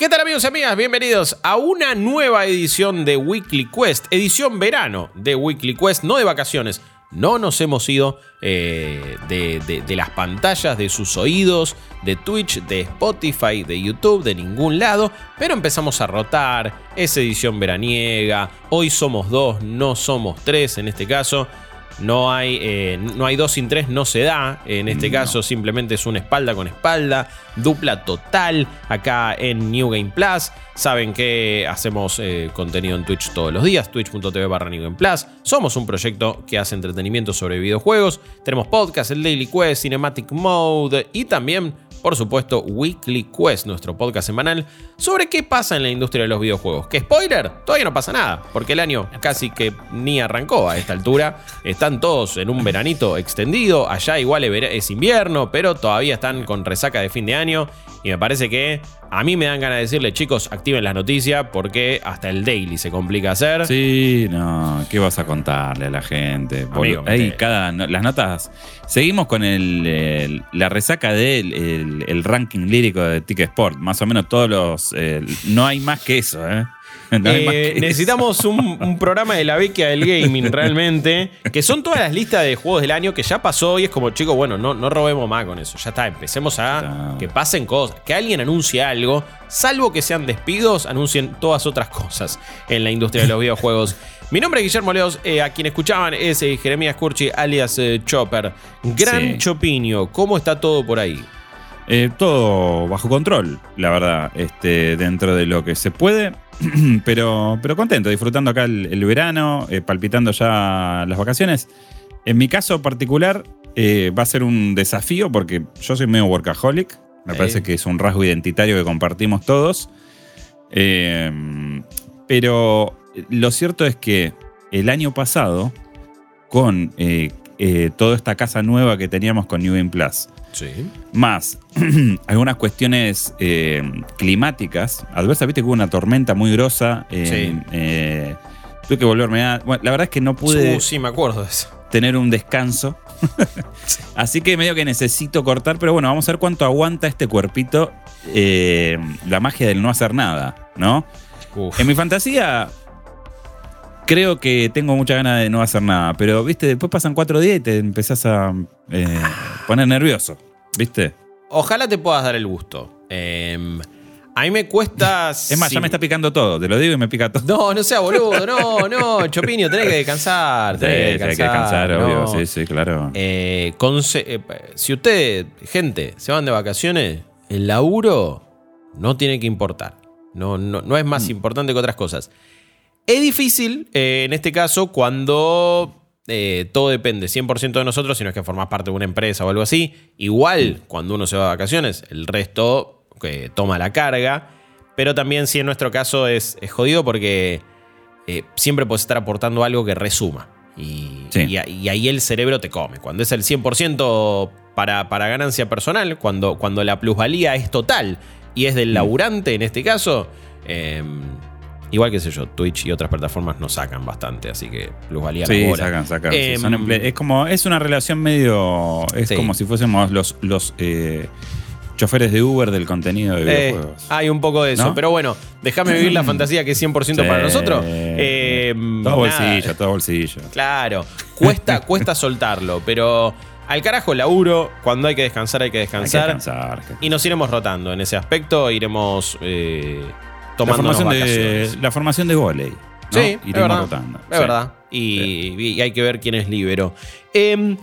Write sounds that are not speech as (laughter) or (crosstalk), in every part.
¿Qué tal amigos y amigas? Bienvenidos a una nueva edición de Weekly Quest, edición verano de Weekly Quest, no de vacaciones. No nos hemos ido eh, de, de- de las pantallas, de sus oídos, de Twitch, de Spotify, de YouTube, de ningún lado, pero empezamos a rotar, es edición veraniega, hoy somos dos, no somos tres en este caso. No hay, eh, no hay dos sin tres, no se da. En este caso, simplemente es una espalda con espalda. Dupla total acá en New Game Plus. Saben que hacemos eh, contenido en Twitch todos los días, twitch.tv barra New Game Plus. Somos un proyecto que hace entretenimiento sobre videojuegos. Tenemos podcast, el Daily Quest, Cinematic Mode y también por supuesto, Weekly Quest, nuestro podcast semanal, sobre qué pasa en la industria de los videojuegos. ¿Qué spoiler? Todavía no pasa nada, porque el año casi que ni arrancó a esta altura. Están todos en un veranito extendido, allá igual es invierno, pero todavía están con resaca de fin de año. Y me parece que a mí me dan ganas de decirle, chicos, activen las noticias, porque hasta el daily se complica hacer. Sí, no, ¿qué vas a contarle a la gente? Amigo, ahí me- cada, no, las notas. Seguimos con el, el- la resaca del el, el ranking lírico de Ticket Sport. Más o menos todos los. eh, no hay más que eso, ¿eh? No Eh, necesitamos un, un programa de la beca del gaming realmente, que son todas las listas de juegos del año que ya pasó y es como, chicos, bueno, no, no robemos más con eso, ya está, empecemos a que pasen cosas, que alguien anuncie algo, salvo que sean despidos, anuncien todas otras cosas en la industria de los (laughs) videojuegos. Mi nombre es Guillermo Leos, eh, a quien escuchaban es eh, Jeremías Curchi, alias eh, Chopper. Gran Sí. Chopinio, ¿cómo está todo por ahí? Eh, todo bajo control, la verdad, este, dentro de lo que se puede. (clears throat) pero, pero contento, disfrutando acá el, el verano, eh, palpitando ya las vacaciones. En mi caso particular, eh, va a ser un desafío porque yo soy medio workaholic. Me parece que es un rasgo identitario que compartimos todos. Eh, pero lo cierto es que el año pasado, con eh, eh, toda esta casa nueva que teníamos con New Game Plus, Sí. más (clears throat) algunas cuestiones eh, climáticas adversas. Viste que hubo una tormenta muy grosa. eh, Sí. eh, tuve que volverme a. Bueno, la verdad es que no pude Uh, sí, me acuerdo de eso. tener un descanso. (laughs) Así que medio que necesito cortar, pero bueno, vamos a ver cuánto aguanta este cuerpito eh, la magia del no hacer nada, ¿no? Uf. En mi fantasía, creo que tengo mucha ganas de no hacer nada, pero, viste, después pasan cuatro días y te empezás a eh, poner nervioso, ¿viste? Ojalá te puedas dar el gusto. Eh, a mí me cuesta. (laughs) Es más, ya me está picando todo, te lo digo y me pica todo. No, no sea (laughs) boludo, no, no, Chopinio, tenés que descansar. Tenés que sí, descansar, que descansar, no. obvio, sí, sí, claro. Eh, eh, si usted, gente, se van de vacaciones, el laburo no tiene que importar. No, no, no es más Mm. importante que otras cosas. Es difícil, eh, en este caso, cuando eh, todo depende 100% de nosotros, si no es que formás parte de una empresa o algo así. Igual, cuando uno se va de vacaciones, el resto eh, toma la carga. Pero también, si en nuestro caso es, es jodido porque eh, siempre puedes estar aportando algo que resuma. Y, Sí. y a- y ahí el cerebro te come. Cuando es el 100% para, para ganancia personal, cuando, cuando la plusvalía es total y es del laburante en este caso, eh, igual que sé yo, Twitch y otras plataformas nos sacan bastante, así que plusvalía Sí, la bola. sacan, sacan. sí, Em, son es como, es una relación medio. Es Sí. como si fuésemos los, los eh, choferes de Uber del contenido de Eh, videojuegos. hay un poco de eso, ¿No? pero bueno, déjame vivir la fantasía que es 100% para nosotros. Eh, todo bolsillo, todo bolsillo. Claro, cuesta, (laughs) cuesta soltarlo, pero al carajo laburo, cuando hay que descansar hay que Hay que descansar. descansar. que- Y nos iremos rotando en ese aspecto, iremos eh, La tomando formación, de, la formación de volei. ¿no? Sí, es verdad. rotando. Es Sí. verdad. Y, y hay que ver quién es libero. Eh,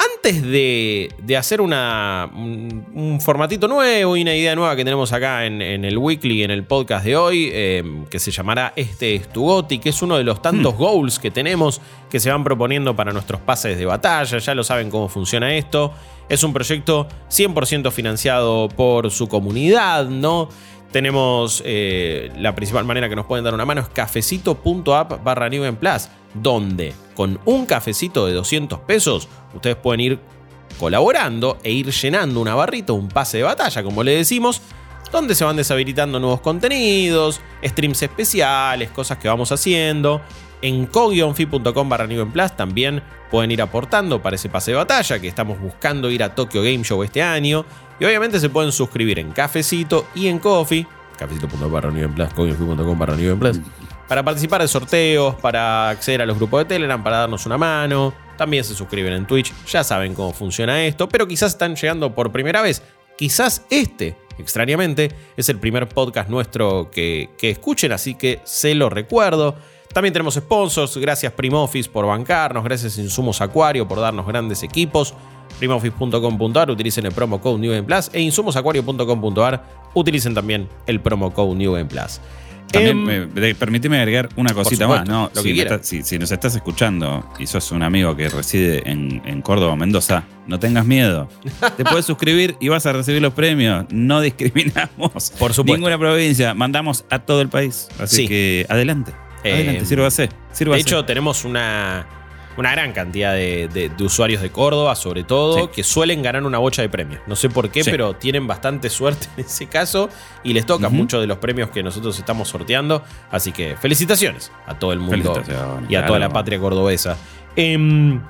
antes de, de hacer una, un, un formatito nuevo y una idea nueva que tenemos acá en, en el weekly, en el podcast de hoy, eh, que se llamará Este es tu Goti, que es uno de los tantos Hmm. goals que tenemos que se van proponiendo para nuestros pases de batalla. Ya lo saben cómo funciona esto. Es un proyecto 100% financiado por su comunidad, ¿no? Tenemos eh, la principal manera que nos pueden dar una mano es cafecito.app barra Plus, donde con un cafecito de 200 pesos ustedes pueden ir colaborando e ir llenando una barrita, un pase de batalla, como le decimos, donde se van deshabilitando nuevos contenidos, streams especiales, cosas que vamos haciendo. En co-fi.com barra Plus también pueden ir aportando para ese pase de batalla que estamos buscando ir a Tokyo Game Show este año. Y obviamente se pueden suscribir en Cafecito y en Coffee, cafecito.com barra barra Plus, para participar de sorteos, para acceder a los grupos de Telegram, para darnos una mano. También se suscriben en Twitch, ya saben cómo funciona esto, pero quizás están llegando por primera vez. Quizás este, extrañamente, es el primer podcast nuestro que, que escuchen, así que se lo recuerdo. También tenemos sponsors, gracias Primoffice por bancarnos, gracias Insumos Acuario por darnos grandes equipos. Primoffice.com.ar utilicen el promo code New Plus e insumosacuario.com.ar utilicen también el promo code New Plus. También Em, me- permitime agregar una cosita supuesto, más, ¿no? lo si, que si- si nos estás escuchando y sos un amigo que reside en, en Córdoba o Mendoza, no tengas miedo. Te puedes (laughs) suscribir y vas a recibir los premios. No discriminamos. Por supuesto. Ninguna provincia. Mandamos a todo el país. Así Sí. que adelante. Adelante, Eh, sírvase. De hecho, tenemos una, una gran cantidad de, de- de usuarios de Córdoba, sobre todo, Sí. que suelen ganar una bocha de premios. No sé por qué, Sí. pero tienen bastante suerte en ese caso y les tocan Ujú. muchos de los premios que nosotros estamos sorteando. Así que felicitaciones a todo el mundo y a toda la patria cordobesa. Em,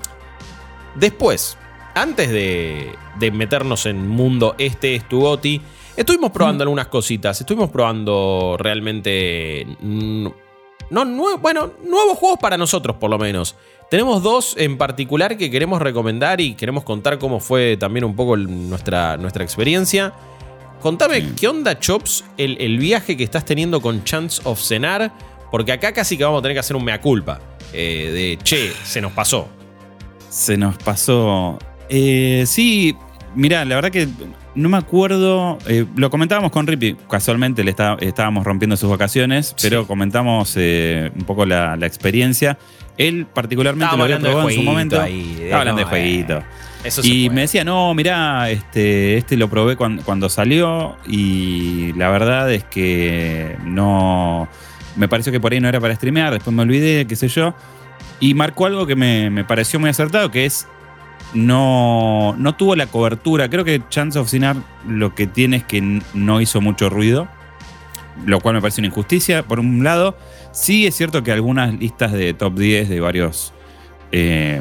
después, antes de, de meternos en mundo este es tu goti, estuvimos probando algunas cositas. Estuvimos probando realmente. mm, No, nue- bueno, nuevos juegos para nosotros, por lo menos. Tenemos dos en particular que queremos recomendar y queremos contar cómo fue también un poco el- nuestra, nuestra experiencia. Contame, Sí. ¿qué onda, Chops, el, el viaje que estás teniendo con Chance of Cenar? Porque acá casi que vamos a tener que hacer un mea culpa. eh, de, che, se nos pasó. Se nos pasó. Eh, sí, mirá, la verdad que no me acuerdo. eh, lo comentábamos con Rippy. Casualmente le está- estábamos rompiendo sus vacaciones, pero Sí. comentamos eh, un poco la, la experiencia. Él, particularmente, Estábamos lo había hablando de probado en su momento. ahí, de- Estaba hablando no, de jueguito. Eso Y puede. me decía, no, mirá, este, este lo probé cuan- cuando, salió y la verdad es que no. Me pareció que por ahí no era para streamear, después me olvidé, qué sé yo. Y marcó algo que me, me pareció muy acertado, que es. No, no tuvo la cobertura. Creo que Chance of Sinar lo que tiene es que no hizo mucho ruido, lo cual me parece una injusticia, por un lado. Sí es cierto que algunas listas de top 10 de varios eh,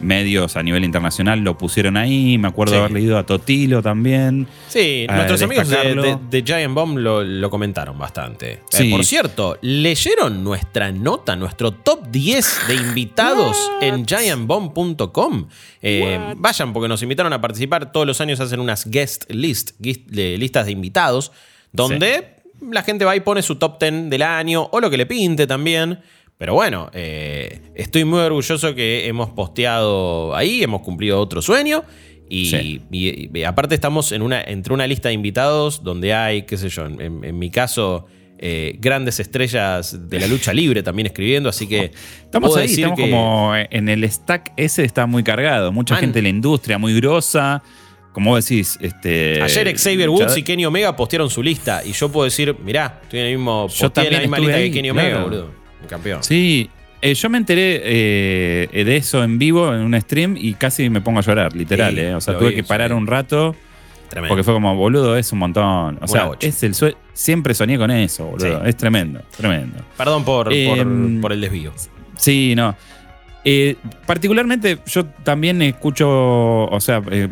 medios a nivel internacional lo pusieron ahí. Me acuerdo Sí. haber leído a Totilo también. Sí, a nuestros amigos de, destacarlo. de- de Giant Bomb lo, lo comentaron bastante. Eh, Sí. por cierto, ¿leyeron nuestra nota, nuestro top 10 de invitados en giantbomb.com? Eh, vayan, porque nos invitaron a participar. Todos los años hacen unas guest list, guist- de listas de invitados, donde la gente va y pone su top 10 del año o lo que le pinte también. Pero bueno, eh, estoy muy orgulloso que hemos posteado ahí, hemos cumplido otro sueño. Y, Sí. y- y aparte estamos en una, entre una lista de invitados donde hay, qué sé yo, en, en mi caso, eh, grandes estrellas de la lucha libre también escribiendo, así que (laughs) Estamos ahí, decir estamos que- como en el stack ese está muy cargado. Mucha Man. gente de la industria, muy grosa. Como decís, este. Ayer Xavier Woods y Kenny Omega postearon su lista y yo puedo decir, mirá, estoy en el mismo, Yo posteé en la también misma lista ahí, que Kenny Omega, claro. boludo. Campeón. Sí, eh, yo me enteré eh, de eso en vivo en un stream y casi me pongo a llorar, literal. Sí, eh. O sea, tuve vi, que parar sí. un rato Tremendo. porque fue como, boludo, es un montón. O sea, es el sue- siempre soñé con eso, boludo. Sí. Es tremendo, tremendo. Perdón por, Em, por, por el desvío. Sí, no. Eh, particularmente yo también escucho, o sea, eh,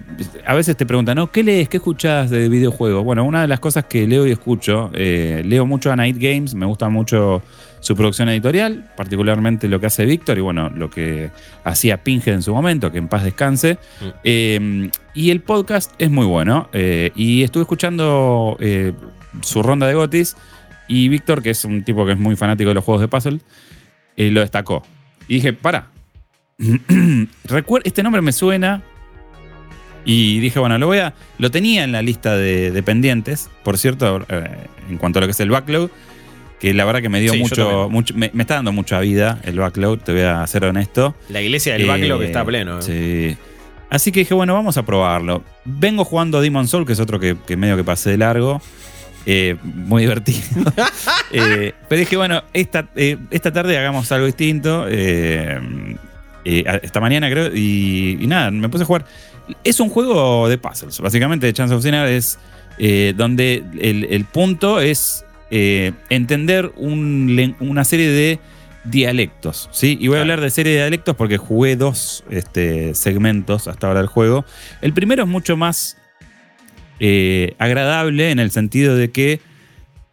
a veces te preguntan, ¿no? ¿Qué lees? ¿Qué escuchas de videojuegos? Bueno, una de las cosas que leo y escucho, eh, leo mucho a Night Games, me gusta mucho su producción editorial, particularmente lo que hace Víctor y bueno, lo que hacía Pinge en su momento, que en paz descanse. Mm. Eh, y el podcast es muy bueno. eh, y estuve escuchando eh, su ronda de gotis y Víctor, que es un tipo que es muy fanático de los juegos de puzzle, lo destacó. Y dije, para. (clears throat) Este nombre me suena. Y dije, bueno, lo voy a. Lo tenía en la lista de, de pendientes, por cierto, en cuanto a lo que es el backlog. Que la verdad que me dio Sí, mucho. mucho me, me está dando mucha vida el backlog, te voy a ser honesto. La iglesia del Eh, backlog está pleno. ¿eh? Sí. Así que dije, bueno, vamos a probarlo. Vengo jugando a Demon Soul, que es otro que, que medio que pasé de largo. Eh, muy divertido. (laughs) (laughs) Eh, pero dije, bueno, esta, esta tarde hagamos algo distinto. esta mañana creo. Y, y nada, me puse a jugar. Es un juego de puzzles. Básicamente, Chance of Sinner es donde el, el punto es eh, entender un una serie de dialectos. ¿sí? Y voy a hablar de serie de dialectos porque jugué dos este, segmentos hasta ahora del juego. El primero es mucho más eh, agradable en el sentido de que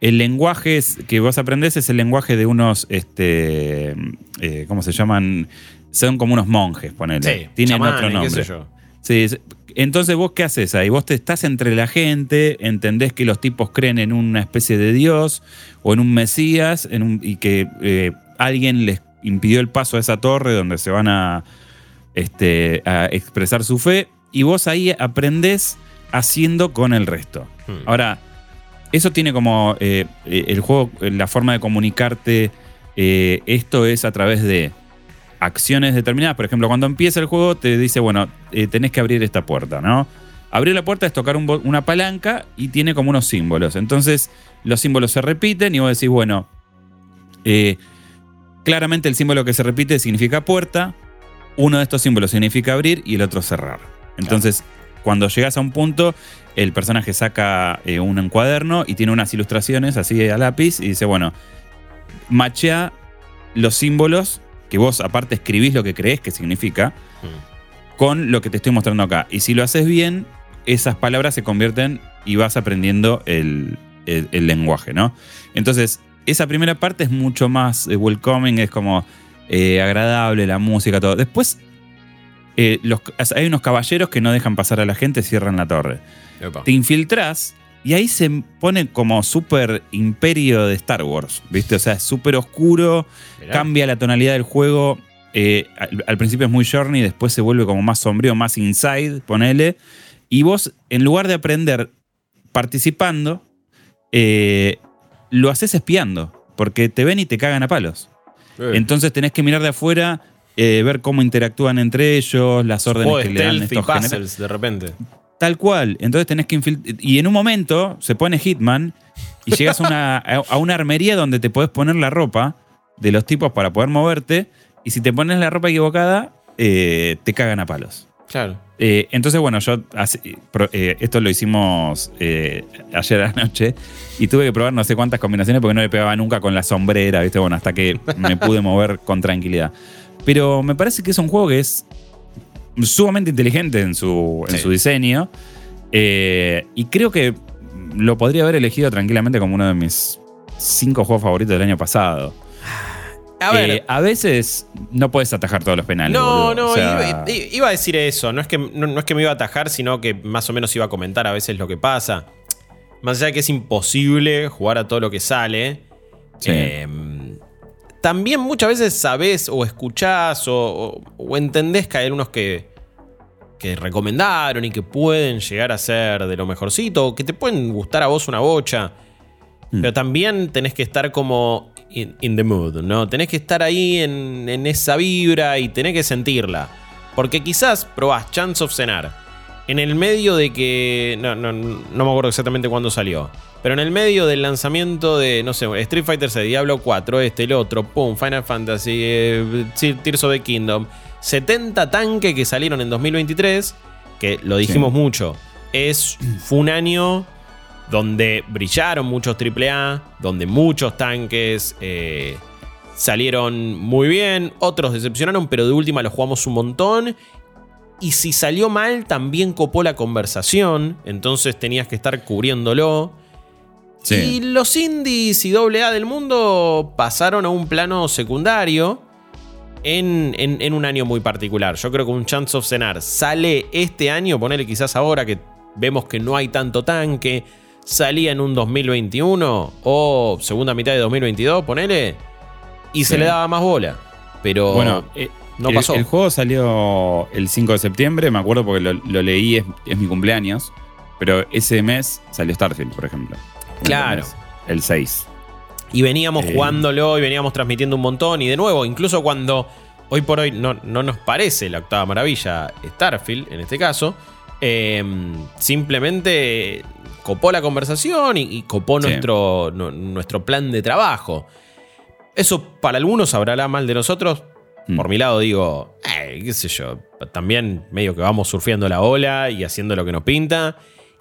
el lenguaje que vos aprendés es el lenguaje de unos, este, eh, ¿cómo se llaman? Son como unos monjes, ponele. Sí, Tienen otro qué nombre. sé yo. Sí, es- entonces vos qué haces ahí? Vos te estás entre la gente, entendés que los tipos creen en una especie de Dios o en un Mesías en un- y que eh, alguien les impidió el paso a esa torre donde se van a, este, a expresar su fe y vos ahí aprendés haciendo con el resto. Hmm. Ahora, eso tiene como eh, eh, el juego, la forma de comunicarte, eh, esto es a través de acciones determinadas. Por ejemplo, cuando empieza el juego te dice, bueno, eh, tenés que abrir esta puerta, ¿no? Abrir la puerta es tocar una palanca y tiene como unos símbolos. Entonces, los símbolos se repiten y vos decís, bueno, eh, claramente el símbolo que se repite significa puerta, uno de estos símbolos significa abrir y el otro cerrar. Entonces, cuando llegas a un punto, el personaje saca eh, un cuaderno y tiene unas ilustraciones así a lápiz y dice, bueno, machea los símbolos que vos aparte escribís lo que crees que significa Hmm. con lo que te estoy mostrando acá. Y si lo haces bien, esas palabras se convierten y vas aprendiendo el, el- el lenguaje, ¿no? Entonces, esa primera parte es mucho más eh, welcoming, es como eh, agradable, la música, todo. Después, eh, los- hay unos caballeros que no dejan pasar a la gente, cierran la torre. Epa. Te infiltrás y ahí se pone como súper imperio de Star Wars, ¿viste? O sea, es súper oscuro, Mirá. cambia la tonalidad del juego. eh, al, al principio es muy journey, después se vuelve como más sombrío, más inside, ponele. Y vos, en lugar de aprender participando, eh, lo haces espiando, porque te ven y te cagan a palos. Eh, Entonces tenés que mirar de afuera, eh, ver cómo interactúan entre ellos, las órdenes que le dan y estos generales. puzzles de repente. Tal cual. Entonces tenés que infiltrar. Y en un momento se pone Hitman y llegas a una, (laughs) a a una armería donde te podés poner la ropa de los tipos para poder moverte. Y si te pones la ropa equivocada, eh, te cagan a palos. Claro. Eh, entonces, bueno, yo hace- pro- eh, esto lo hicimos eh, ayer anoche y tuve que probar no sé cuántas combinaciones porque no le pegaba nunca con la sombrera, ¿viste? Bueno, hasta que me pude mover con tranquilidad. Pero me parece que es un juego que es sumamente inteligente en su, en Sí. su diseño eh, y creo que lo podría haber elegido tranquilamente como uno de mis cinco juegos favoritos del año pasado. A ver. Eh, a veces no puedes atajar todos los penales. No, boludo. no, O sea, iba, a decir eso. No es, que, no, no es que me iba a atajar, sino que más o menos iba a comentar a veces lo que pasa. Más allá de que es imposible jugar a todo lo que sale. Sí. eh, también muchas veces sabés o escuchás o, o- o entendés que hay algunos que, que recomendaron y que pueden llegar a ser de lo mejorcito, o que te pueden gustar a vos una bocha. Mm. Pero también tenés que estar como in, in the mood, ¿no? Tenés que estar ahí en, en esa vibra y tenés que sentirla. Porque quizás probás Chance of Cenar en el medio de que. No, no, no me acuerdo exactamente cuándo salió. Pero en el medio del lanzamiento de, no sé, Street Fighter 6, Diablo 4, este, el otro, pum, Final Fantasy, eh, Tears of the Kingdom. 70 tanques que salieron en 2023, que lo dijimos mucho. Es, fue un año donde brillaron muchos AAA, donde muchos tanques eh, salieron muy bien, otros decepcionaron, pero de última los jugamos un montón. Y si salió mal, también copó la conversación, entonces tenías que estar cubriéndolo. Sí. Y los indies y AA del mundo pasaron a un plano secundario en, en- en un año muy particular. Yo creo que un Chance of Cenar sale este año, ponele quizás ahora que vemos que no hay tanto tanque, salía en un 2021 o segunda mitad de 2022, ponele, y se le daba más bola. Pero Bueno, eh, no el, pasó. El juego salió el 5 de septiembre, me acuerdo porque lo, lo leí, es, es mi cumpleaños. Pero ese mes salió Starfield, por ejemplo. Claro. El 6. Y veníamos Eh. jugándolo y veníamos transmitiendo un montón. Y de nuevo, incluso cuando hoy por hoy no, no nos parece la octava maravilla Starfield, en este caso, eh, simplemente copó la conversación y, y copó Sí. nuestro, nu- nuestro plan de trabajo. Eso para algunos hablará mal de nosotros. Mm. Por mi lado digo, eh, qué sé yo, también medio que vamos surfeando la ola y haciendo lo que nos pinta.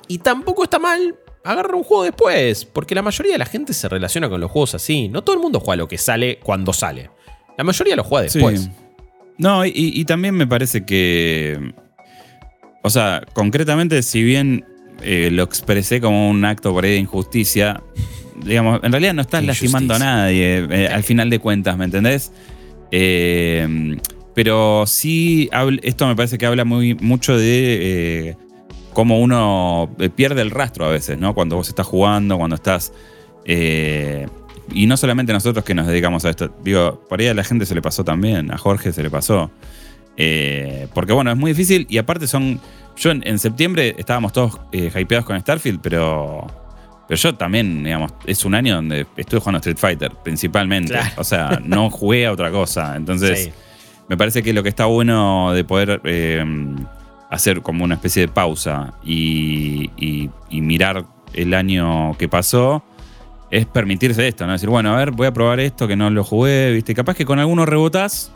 Y tampoco está mal agarrar un juego después, porque la mayoría de la gente se relaciona con los juegos así. No todo el mundo juega lo que sale cuando sale. La mayoría lo juega después. Sí. No, y, y también me parece que. O sea, concretamente, si bien eh, lo expresé como un acto por ahí de injusticia, digamos, en realidad no estás lastimando a nadie eh, al final de cuentas, ¿me entendés? Eh, pero sí, esto me parece que habla muy, mucho de cómo uno pierde el rastro a veces, ¿no? Cuando vos estás jugando, cuando estás... y no solamente nosotros que nos dedicamos a esto. Digo, por ahí a la gente se le pasó también, a Jorge se le pasó. porque bueno, es muy difícil y aparte son... Yo en, septiembre estábamos todos hypeados con Starfield, pero pero yo también, digamos, es un año donde estuve jugando Street Fighter, principalmente. O sea, no jugué a otra cosa. Entonces, (laughs) me parece que lo que está bueno de poder eh, hacer como una especie de pausa y, mirar el año que pasó es permitirse esto, ¿no? Decir, bueno, a ver, voy a probar esto que no lo jugué, ¿viste? Capaz que con algunos rebotás,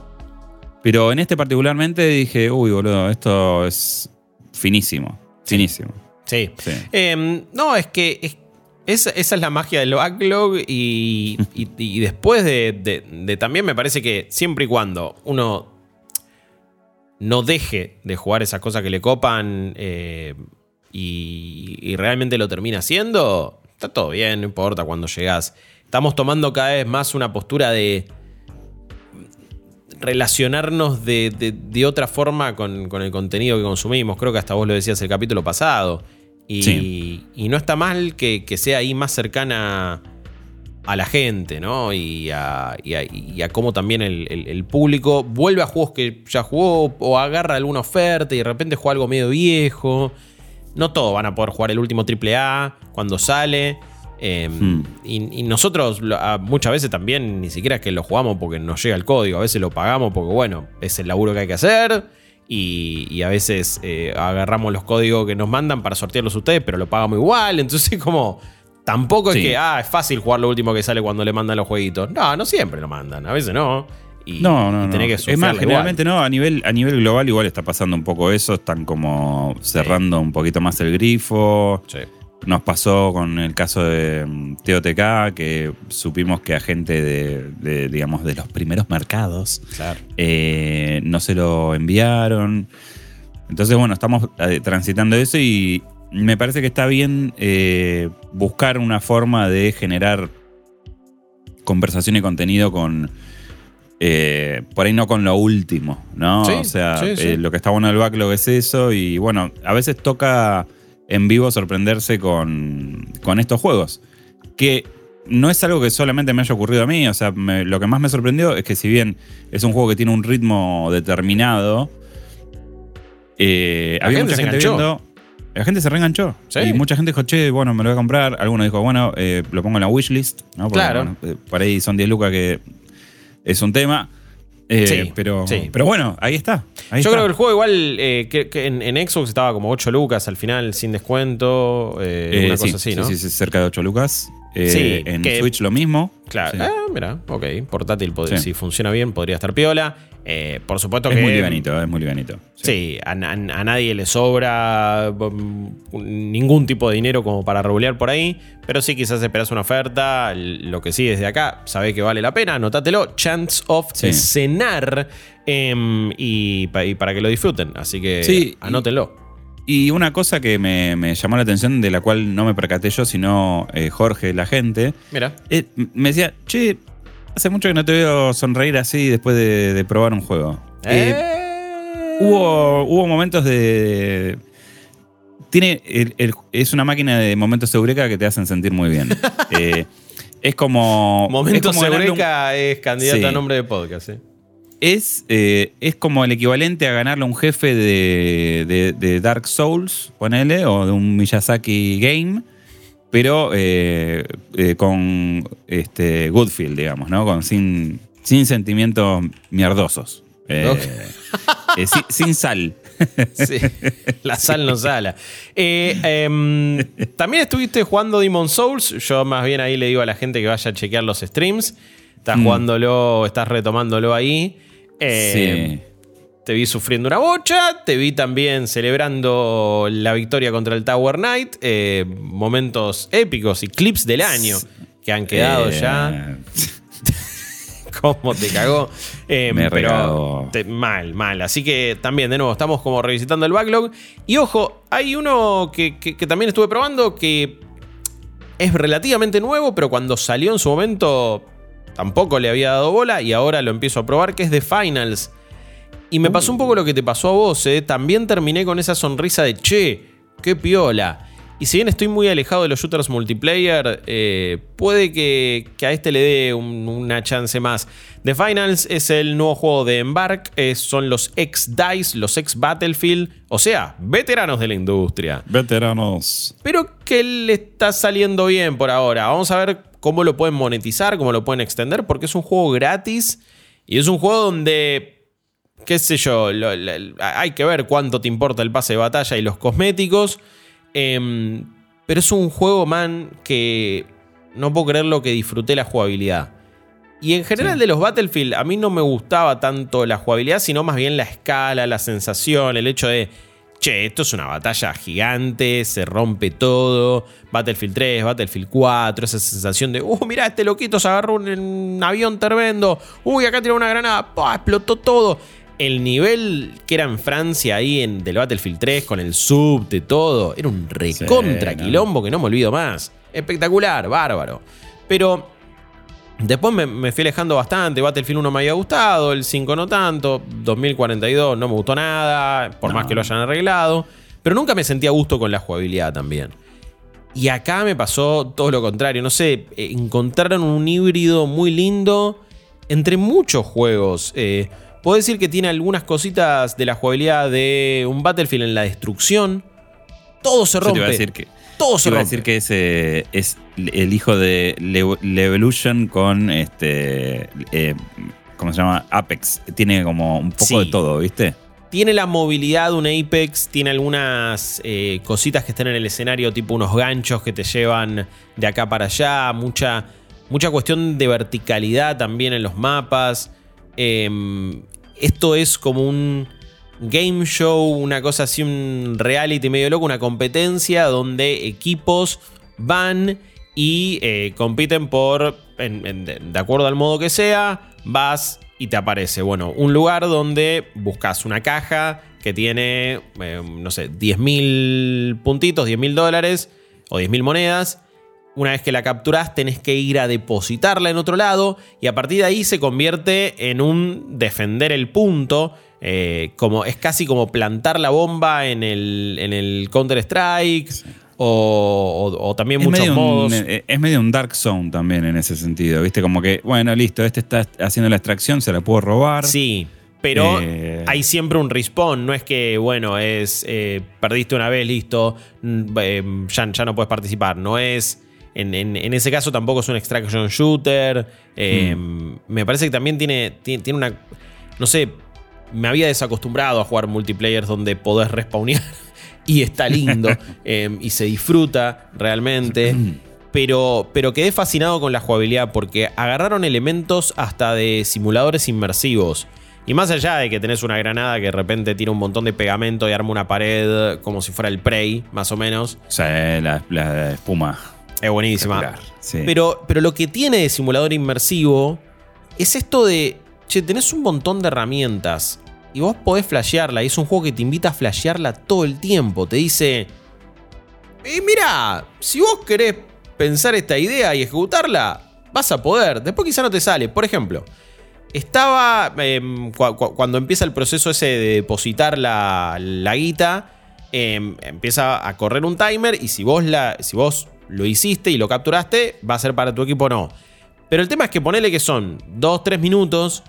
pero en este particularmente dije, uy, boludo, esto es finísimo. Finísimo. Sí. Em, no, es que, esa, es la magia del backlog y, después de, También me parece que siempre y cuando uno no deje de jugar esas cosas que le copan eh, y, realmente lo termina haciendo, está todo bien, no importa cuando llegas. Estamos tomando cada vez más una postura de relacionarnos de, otra forma con, con, el contenido que consumimos. Creo que hasta vos lo decías el capítulo pasado. Y, no está mal que, sea ahí más cercana a la gente, ¿no? Y a, cómo también el, público vuelve a juegos que ya jugó o agarra alguna oferta y de repente juega algo medio viejo. No todos van a poder jugar el último AAA cuando sale. Em, hmm. y, nosotros muchas veces también ni siquiera es que lo jugamos porque nos llega el código, a veces lo pagamos porque bueno, es el laburo que hay que hacer y, a veces eh, agarramos los códigos que nos mandan para sortearlos ustedes, pero lo pagamos igual. (laughs) Entonces, como tampoco es que ah, es fácil jugar lo último que sale cuando le mandan los jueguitos. No, no siempre lo mandan, a veces no. Y, no, no, no. Que es más, generalmente no, a nivel, a nivel global igual está pasando un poco eso, están como cerrando un poquito más el grifo. Sí. Nos pasó con el caso de mm, TOTK, que supimos que a gente de, digamos, de los primeros mercados eh, no se lo enviaron. Entonces, bueno, estamos eh, transitando eso y me parece que está bien eh, buscar una forma de generar conversación y contenido con, por ahí no con lo último, ¿no? o sea, lo que está bueno del backlog es eso y bueno, a veces toca en vivo sorprenderse con, estos juegos. Que no es algo que solamente me haya ocurrido a mí, o sea, lo que más me sorprendió es que si bien es un juego que tiene un ritmo determinado, eh, había mucha gente viendo... La gente se reenganchó. Y mucha gente dijo, che, bueno, me lo voy a comprar. Algunos dijo, bueno, eh, lo pongo en la wishlist. ¿no? claro. Eh, por ahí son 10 lucas que es un tema. Eh, pero, pero bueno, ahí está. Yo creo que el juego igual eh, que, en, Xbox estaba como 8 lucas al final, sin descuento, eh, una cosa así, ¿no? Sí, sí, cerca de 8 lucas. En Switch lo mismo. Claro, ah, mira, ok, portátil, si funciona bien, podría estar piola. Eh, por supuesto que. Es muy livianito, es muy livianito. Sí, a, nadie le sobra mm, ningún tipo de dinero como para regular por ahí. Pero sí, quizás esperas una oferta. Lo que sí desde acá, sabe que vale la pena, anótatelo. Chance of cenar. Em, y, para que lo disfruten. Así que anótenlo. Y, una cosa que me, llamó la atención, de la cual no me percaté yo, sino eh, Jorge, la gente. Mira. Eh, me decía, che, Hace mucho que no te veo sonreír así después de, probar un juego. Eh, eh. hubo, hubo momentos de. Tiene. es una máquina de momentos Eureka que te hacen sentir muy bien. (laughs) Eh, es como. Momentos es Eureka es candidato a nombre de podcast, Es, es como el equivalente a ganarle a un jefe de, de, Dark Souls, ponele, o de un Miyazaki Game pero eh, eh, con este, Goodfield, digamos, ¿no? Con, sin, sin sentimientos mierdosos. Eh, sin, sal. (laughs) Sí, la (laughs) sal no sala. Em, también estuviste jugando Demon Souls. Yo más bien ahí le digo a la gente que vaya a chequear los streams. Estás mm. jugándolo, estás retomándolo ahí. Sí. Te vi sufriendo una bocha, te vi también celebrando la victoria contra el Tower Knight, eh, momentos épicos y clips del año que han quedado ya. Eh. (laughs) ¿Cómo te cagó? Eh, Me pero mal, mal. Así que también, de nuevo, estamos como revisitando el backlog. Y ojo, hay uno que, también estuve probando que es relativamente nuevo, pero cuando salió en su momento tampoco le había dado bola y ahora lo empiezo a probar, que es The Finals. Y me pasó un poco lo que te pasó a vos, ¿eh? También terminé con esa sonrisa de, che, qué piola. Y si bien estoy muy alejado de los shooters multiplayer, eh, puede que, a este le dé una chance más. The Finals es el nuevo juego de Embark, son los ex-DICE, los ex-Battlefield, o sea, veteranos de la industria. Veteranos. Pero que le está saliendo bien por ahora. Vamos a ver cómo lo pueden monetizar, cómo lo pueden extender, porque es un juego gratis y es un juego donde, qué sé yo, hay que ver cuánto te importa el pase de batalla y los cosméticos. Em, pero es un juego, man, que no puedo creer lo que disfruté la jugabilidad. Y en general de los Battlefield, a mí no me gustaba tanto la jugabilidad, sino más bien la escala, la sensación, el hecho de, che, esto es una batalla gigante, se rompe todo. Battlefield 3, Battlefield 4, esa sensación de, uh, mirá, este loquito se agarró un, avión tremendo, uy, acá tiró una granada, explotó todo el nivel que era en Francia ahí en del Battlefield 3 con el subte, todo, era un recontra quilombo que no me olvido más. Espectacular, bárbaro. Pero después me, fui alejando bastante. Battlefield 1 me había gustado, el 5 no tanto, 2042 no me gustó nada, por más que lo hayan arreglado. Pero nunca me sentí a gusto con la jugabilidad también. Y acá me pasó todo lo contrario. No sé, encontraron un híbrido muy lindo entre muchos juegos. Eh, Puedo decir que tiene algunas cositas de la jugabilidad de un Battlefield en la destrucción. Todo se rompe. Yo decir que, todo se rompe. a decir que es el hijo de Levolution con este. Eh, ¿Cómo se llama? Apex. Tiene como un poco de todo, ¿viste? Tiene la movilidad de un Apex, tiene algunas eh, cositas que están en el escenario, tipo unos ganchos que te llevan de acá para allá, mucha, mucha cuestión de verticalidad también en los mapas. Em, esto es como un game show, una cosa así, un reality medio loco, una competencia donde equipos van y eh, compiten por, de acuerdo al modo que sea, vas y te aparece, bueno, un lugar donde buscas una caja que tiene, eh, no sé, 10.000 puntitos, 10.000 dólares o 10.000 monedas una vez que la capturas, tenés que ir a depositarla en otro lado y a partir de ahí se convierte en un defender el punto. Eh, como, es casi como plantar la bomba en el, en el Counter-Strike. O, también muchos modos. Eh, es medio un Dark Zone también en ese sentido. ¿Viste? Como que, bueno, listo, este está haciendo la extracción, se la puedo robar. Sí. Pero eh, hay siempre un respawn, no es que, bueno, es perdiste una vez, listo, mm, ya, ya no puedes participar. No es en, ese caso tampoco es un extraction shooter. Eh, hmm. Me parece que también tiene, tiene, una... No sé, me había desacostumbrado a jugar multiplayer donde podés respawnear (laughs) y está lindo (laughs) eh, y se disfruta realmente. (clears throat) Pero, pero quedé fascinado con la jugabilidad porque agarraron elementos hasta de simuladores inmersivos. Y más allá de que tenés una granada que de repente tira un montón de pegamento y arma una pared como si fuera el Prey, más o menos. O sea, la, la espuma. Es buenísima. Pero, pero lo que tiene de simulador inmersivo es esto de, che, tenés un montón de herramientas y vos podés flashearla. Y es un juego que te invita a flashearla todo el tiempo. Te dice, y mira, si vos querés pensar esta idea y ejecutarla, vas a poder. Después quizá no te sale. Por ejemplo, estaba em, cuando empieza el proceso ese de depositar la, la guita. Em, empieza a correr un timer y si vos, la, si vos lo hiciste y lo capturaste, va a ser para tu equipo o no. Pero el tema es que ponele que son 2-3 minutos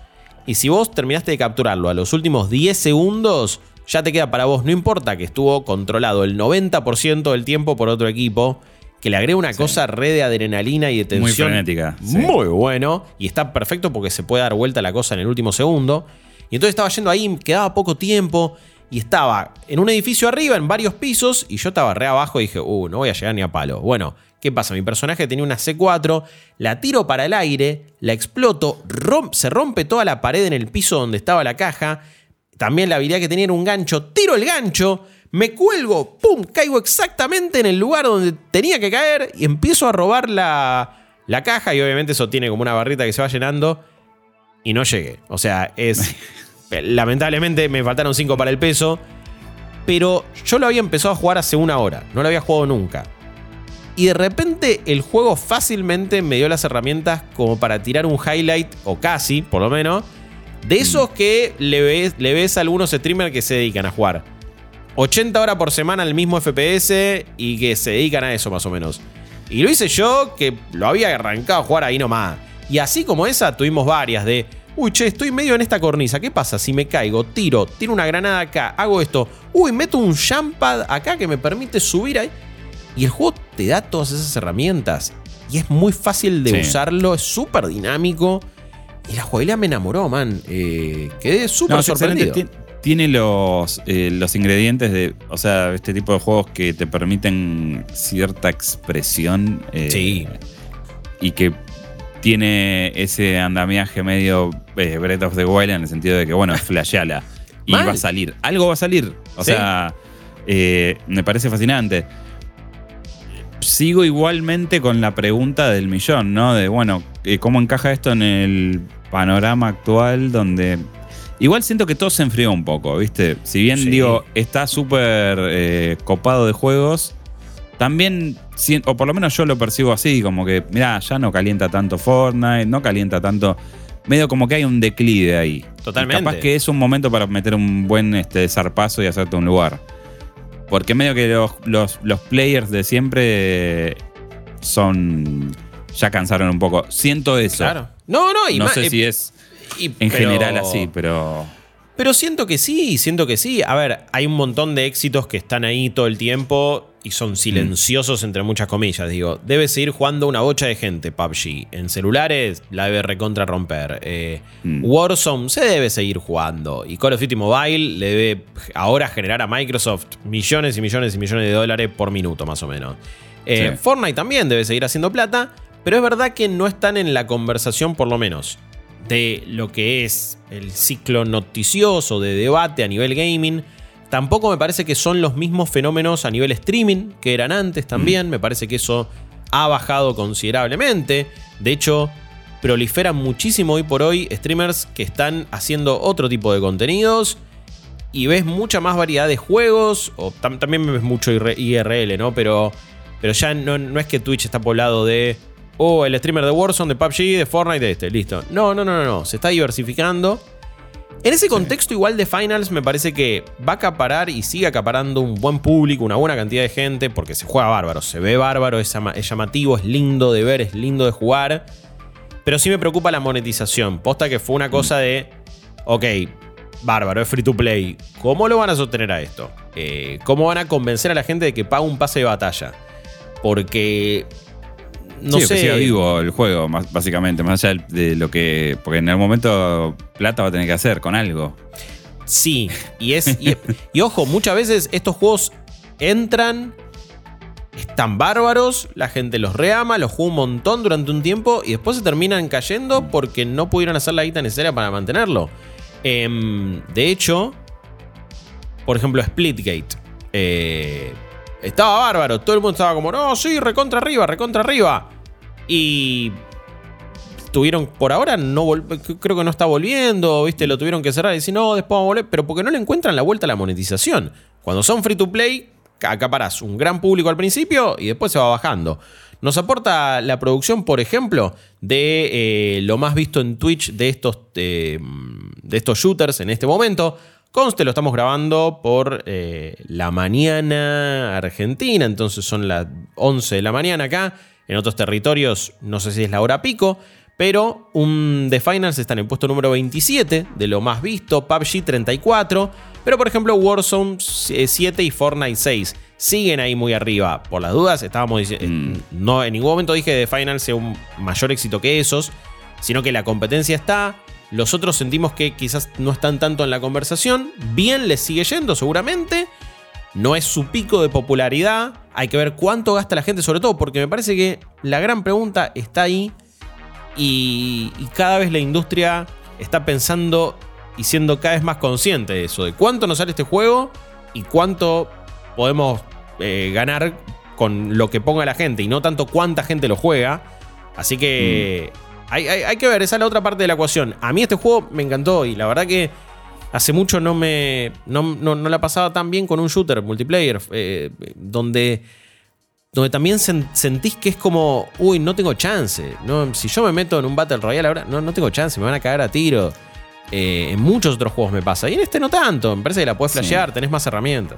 y si vos terminaste de capturarlo a los últimos 10 segundos, ya te queda para vos. No importa que estuvo controlado el 90% del tiempo por otro equipo, que le agrega una cosa re de adrenalina y de tensión. Muy frenética. Muy bueno. Y está perfecto porque se puede dar vuelta la cosa en el último segundo. Y entonces estaba yendo ahí, quedaba poco tiempo y estaba en un edificio arriba, en varios pisos, y yo estaba re abajo y dije, uh, no voy a llegar ni a palo. Bueno, ¿qué pasa? Mi personaje tenía una C4, la tiro para el aire, la exploto, se rompe toda la pared en el piso donde estaba la caja. También la habilidad que tenía era un gancho, tiro el gancho, me cuelgo, ¡pum! Caigo exactamente en el lugar donde tenía que caer y empiezo a robar la, la caja y obviamente eso tiene como una barrita que se va llenando y no llegué. O sea, es... (laughs) Lamentablemente me faltaron 5 para el peso. Pero yo lo había empezado a jugar hace una hora. No lo había jugado nunca. Y de repente el juego fácilmente me dio las herramientas como para tirar un highlight, o casi, por lo menos, de esos que le ves, le ves a algunos streamers que se dedican a jugar 80 horas por semana al mismo FPS y que se dedican a eso más o menos. Y lo hice yo que lo había arrancado a jugar ahí nomás. Y así como esa, tuvimos varias de, uy, che, estoy medio en esta cornisa, ¿qué pasa si me caigo? Tiro, tiro una granada acá, hago esto, uy, meto un jumpad acá que me permite subir ahí. Y el juego te da todas esas herramientas. Y es muy fácil de usarlo, es súper dinámico. Y la jugabilidad me enamoró, man. Eh, quedé súper sorprendido. Tiene los, eh, los ingredientes de, o sea, este tipo de juegos que te permiten cierta expresión. Eh, sí. Y que tiene ese andamiaje medio Breath of the Wild en el sentido de que, bueno, (laughs) flasheala. y va a salir. Algo va a salir. O sea, me parece fascinante sigo igualmente con la pregunta del millón, ¿no? De, bueno, ¿cómo encaja esto en el panorama actual donde... Igual siento que todo se enfrió un poco, ¿viste? Si bien digo, está súper eh, copado de juegos, también, o por lo menos yo lo percibo así, como que, mira, ya no calienta tanto Fortnite, no calienta tanto... Medio como que hay un declive ahí. Totalmente. capaz que es un momento para meter un buen este, zarpazo y hacerte un lugar. Porque medio que los, los, players de siempre son. Ya cansaron un poco. Siento eso. Claro. No, no, y No sé si es en general así, pero. Pero siento que sí, siento que sí. A ver, hay un montón de éxitos que están ahí todo el tiempo y son silenciosos entre muchas comillas. Digo, debe seguir jugando una bocha de gente PUBG. En celulares la debe recontra romper. Eh, mm. Warzone se debe seguir jugando. Y Call of Duty Mobile le debe ahora generar a Microsoft millones y millones y millones de dólares por minuto, más o menos. Eh, Fortnite también debe seguir haciendo plata. Pero es verdad que no están en la conversación, por lo menos, de lo que es el ciclo noticioso de debate a nivel gaming Tampoco me parece que son los mismos fenómenos a nivel streaming que eran antes también. Mm. Me parece que eso ha bajado considerablemente. De hecho, proliferan muchísimo hoy por hoy streamers que están haciendo otro tipo de contenidos. Y ves mucha más variedad de juegos. O también ves mucho IRL, ¿no? Pero, pero ya no, no es que Twitch está poblado de. Oh, el streamer de Warzone, de PUBG, de Fortnite, de este, listo. No, no, no, no, no. Se está diversificando. En ese contexto igual de Finals me parece que va a acaparar y sigue acaparando un buen público, una buena cantidad de gente, porque se juega bárbaro, se ve bárbaro, es, llamativo, es lindo de ver, es lindo de jugar. Pero sí me preocupa la monetización. Posta que fue una cosa de, ok, bárbaro, es free to play. ¿Cómo lo van a sostener a esto? Eh, ¿Cómo van a convencer a la gente de que pague un pase de batalla? Porque no sé. Que vivo el juego, básicamente, más allá de lo que. Porque en algún momento plata va a tener que hacer con algo. Sí, y es. y, ojo, muchas veces estos juegos entran, están bárbaros, la gente los reama, los juega un montón durante un tiempo y después se terminan cayendo porque no pudieron hacer la guita necesaria para mantenerlo. Em, de hecho, por ejemplo, Splitgate. Eh, estaba bárbaro. Todo el mundo estaba como, no, sí, recontra arriba, recontra arriba. Y tuvieron, por ahora, no creo que no está volviendo, ¿viste? Lo tuvieron que cerrar y decir, no, después vamos a volver. Pero porque no le encuentran la vuelta a la monetización. Cuando son free to play, acaparás un gran público al principio y después se va bajando. Nos aporta la producción, por ejemplo, de eh, lo más visto en Twitch de estos, de estos shooters en este momento. Conste, lo estamos grabando por eh, la mañana argentina, entonces son las 11 de la mañana acá. En otros territorios no sé si es la hora pico, pero un The Finals está en el puesto número 27 de lo más visto, PUBG 34, pero por ejemplo Warzone 7 y Fortnite 6 siguen ahí muy arriba. Por las dudas, estábamos diciendo, mm. no en ningún momento dije que The Finals sea un mayor éxito que esos, sino que la competencia está, los otros sentimos que quizás no están tanto en la conversación. Bien les sigue yendo, seguramente. No es su pico de popularidad. Hay que ver cuánto gasta la gente, sobre todo porque me parece que la gran pregunta está ahí. Y, cada vez la industria está pensando y siendo cada vez más consciente de eso, de cuánto nos sale este juego y cuánto podemos eh, ganar con lo que ponga la gente y no tanto cuánta gente lo juega. Así que mm. Hay, que ver, esa es la otra parte de la ecuación. A mí este juego me encantó y la verdad que hace mucho no me. no, la pasaba tan bien con un shooter multiplayer. Eh, donde donde también sentís que es como, uy, no tengo chance. No, si yo me meto en un Battle Royale ahora, no, no tengo chance, me van a cagar a tiro. Eh, en muchos otros juegos me pasa. Y en este no tanto. Me parece que la puedes flashear, tenés más herramientas.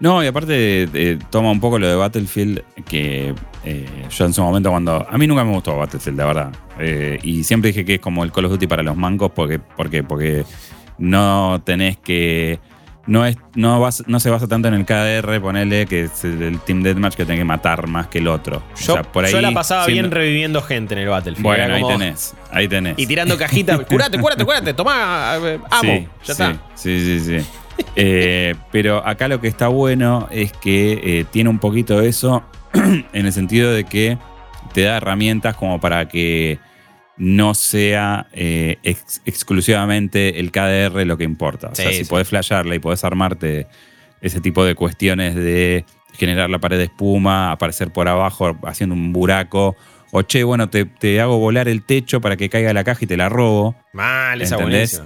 No, y aparte eh, toma un poco lo de Battlefield, que eh, yo en su momento cuando... A mí nunca me gustó Battlefield, la verdad. y siempre dije que es como el Call of Duty para los mancos, porque, porque, porque no tenés que no, es, no, vas, no se basa tanto en el KDR, ponele que es el Team Deathmatch que tiene que matar más que el otro. Yo, por ahí, la pasaba bien reviviendo gente en el Battlefield. Bueno, ahí tenés, ahí tenés. Y tirando cajitas, (laughs) curate, curate, curate, tomá, amo, sí, ya está. Sí, sí, sí. Eh, pero acá lo que está bueno es que eh, tiene un poquito de eso (clears throat) en el sentido de que te da herramientas como para que no sea eh, exclusivamente el KDR lo que importa. O sea, si podés flashearla y podés armarte ese tipo de cuestiones de generar la pared de espuma, aparecer por abajo haciendo un buraco, o che, bueno, te, hago volar el techo para que caiga la caja y te la robo. Mal, esa ¿Entendés?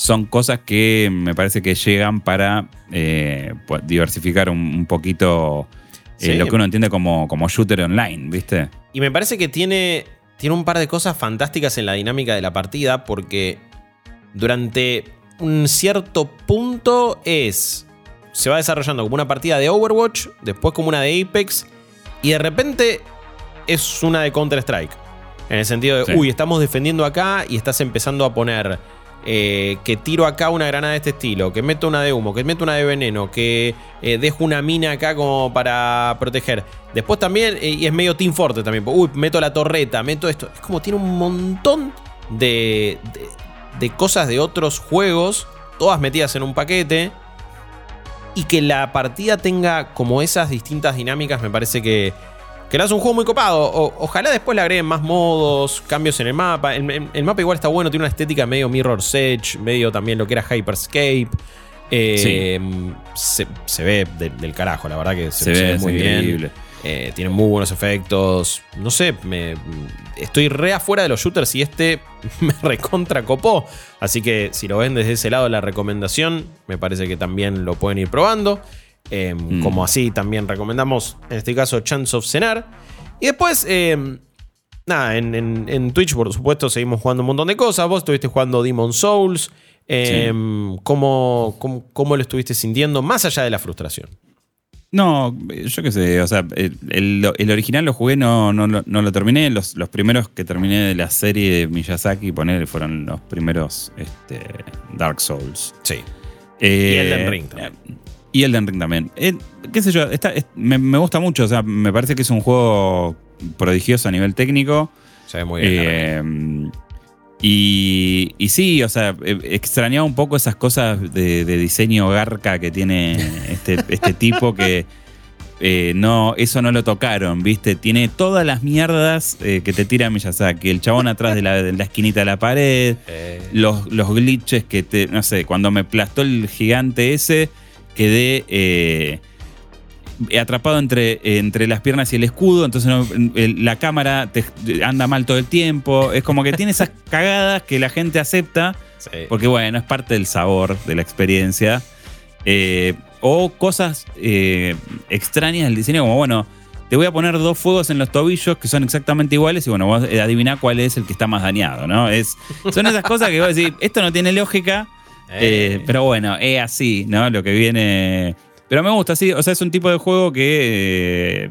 Eh, son cosas que me parece que llegan para eh, pues, diversificar un, poquito lo que uno entiende como, como shooter online, ¿viste? Y me parece que tiene tiene un par de cosas fantásticas en la dinámica de la partida porque durante un cierto punto es... Se va desarrollando como una partida de Overwatch, después como una de Apex y de repente es una de Counter-Strike. En el sentido de, uy, estamos defendiendo acá y estás empezando a poner eh, que tiro acá una granada de este estilo, que meto una de humo, que meto una de veneno, que eh, dejo una mina acá como para proteger. Después también, eh, y es medio Team Forte también, uy, meto la torreta, meto esto. Es como tiene un montón de, de, cosas de otros juegos, todas metidas en un paquete. Y que la partida tenga como esas distintas dinámicas, me parece que, que le hace un juego muy copado. ojalá después le agreguen más modos, cambios en el mapa. El, mapa igual está bueno, tiene una estética medio Mirror's Edge, medio también lo que era Hyperscape. Eh, se, ve del carajo, la verdad que se, ve, muy bien. Eh, tiene muy buenos efectos. No sé, me, estoy re afuera de los shooters y este (laughs) me recontra copó. Así que si lo ven desde ese lado, la recomendación, me parece que también lo pueden ir probando. Em, mm. Como así también recomendamos, en este caso, Chance of Cenar. Y después, em, nada, en, Twitch, por supuesto, seguimos jugando un montón de cosas. Vos estuviste jugando Demon Souls. Em, ¿cómo, lo estuviste sintiendo más allá de la frustración? No, yo qué sé, o sea, el, original lo jugué, no, no, lo terminé. Los, los, primeros que terminé de la serie de Miyazaki, poner, fueron los primeros este, Dark Souls. Sí. Eh, y Elden Ring y Elden Ring también. Eh, qué sé yo, me, gusta mucho. O sea, me parece que es un juego prodigioso a nivel técnico. Se ve muy bien. Eh, y, y, sí, o sea, eh, extrañaba un poco esas cosas de, diseño garca que tiene (laughs) este, este tipo que no, eso no lo tocaron, ¿viste? Tiene todas las mierdas que te tira Miyazaki. El chabón atrás de la, esquinita de la pared, los, los glitches que te, no sé, cuando me plastó el gigante ese quedé eh, atrapado entre, entre las piernas y el escudo, entonces la cámara te, anda mal todo el tiempo. Es como que tiene esas (laughs) cagadas que la gente acepta, porque bueno, es parte del sabor de la experiencia. Eh, o cosas eh, extrañas del diseño, como bueno, te voy a poner dos fuegos en los tobillos que son exactamente iguales y bueno, vos adivinás cuál es el que está más dañado, ¿no? Es, son esas cosas que vos decís, esto no tiene lógica, eh, pero bueno, es así, ¿no? Lo que viene. Pero me gusta, sí. O sea, es un tipo de juego que eh,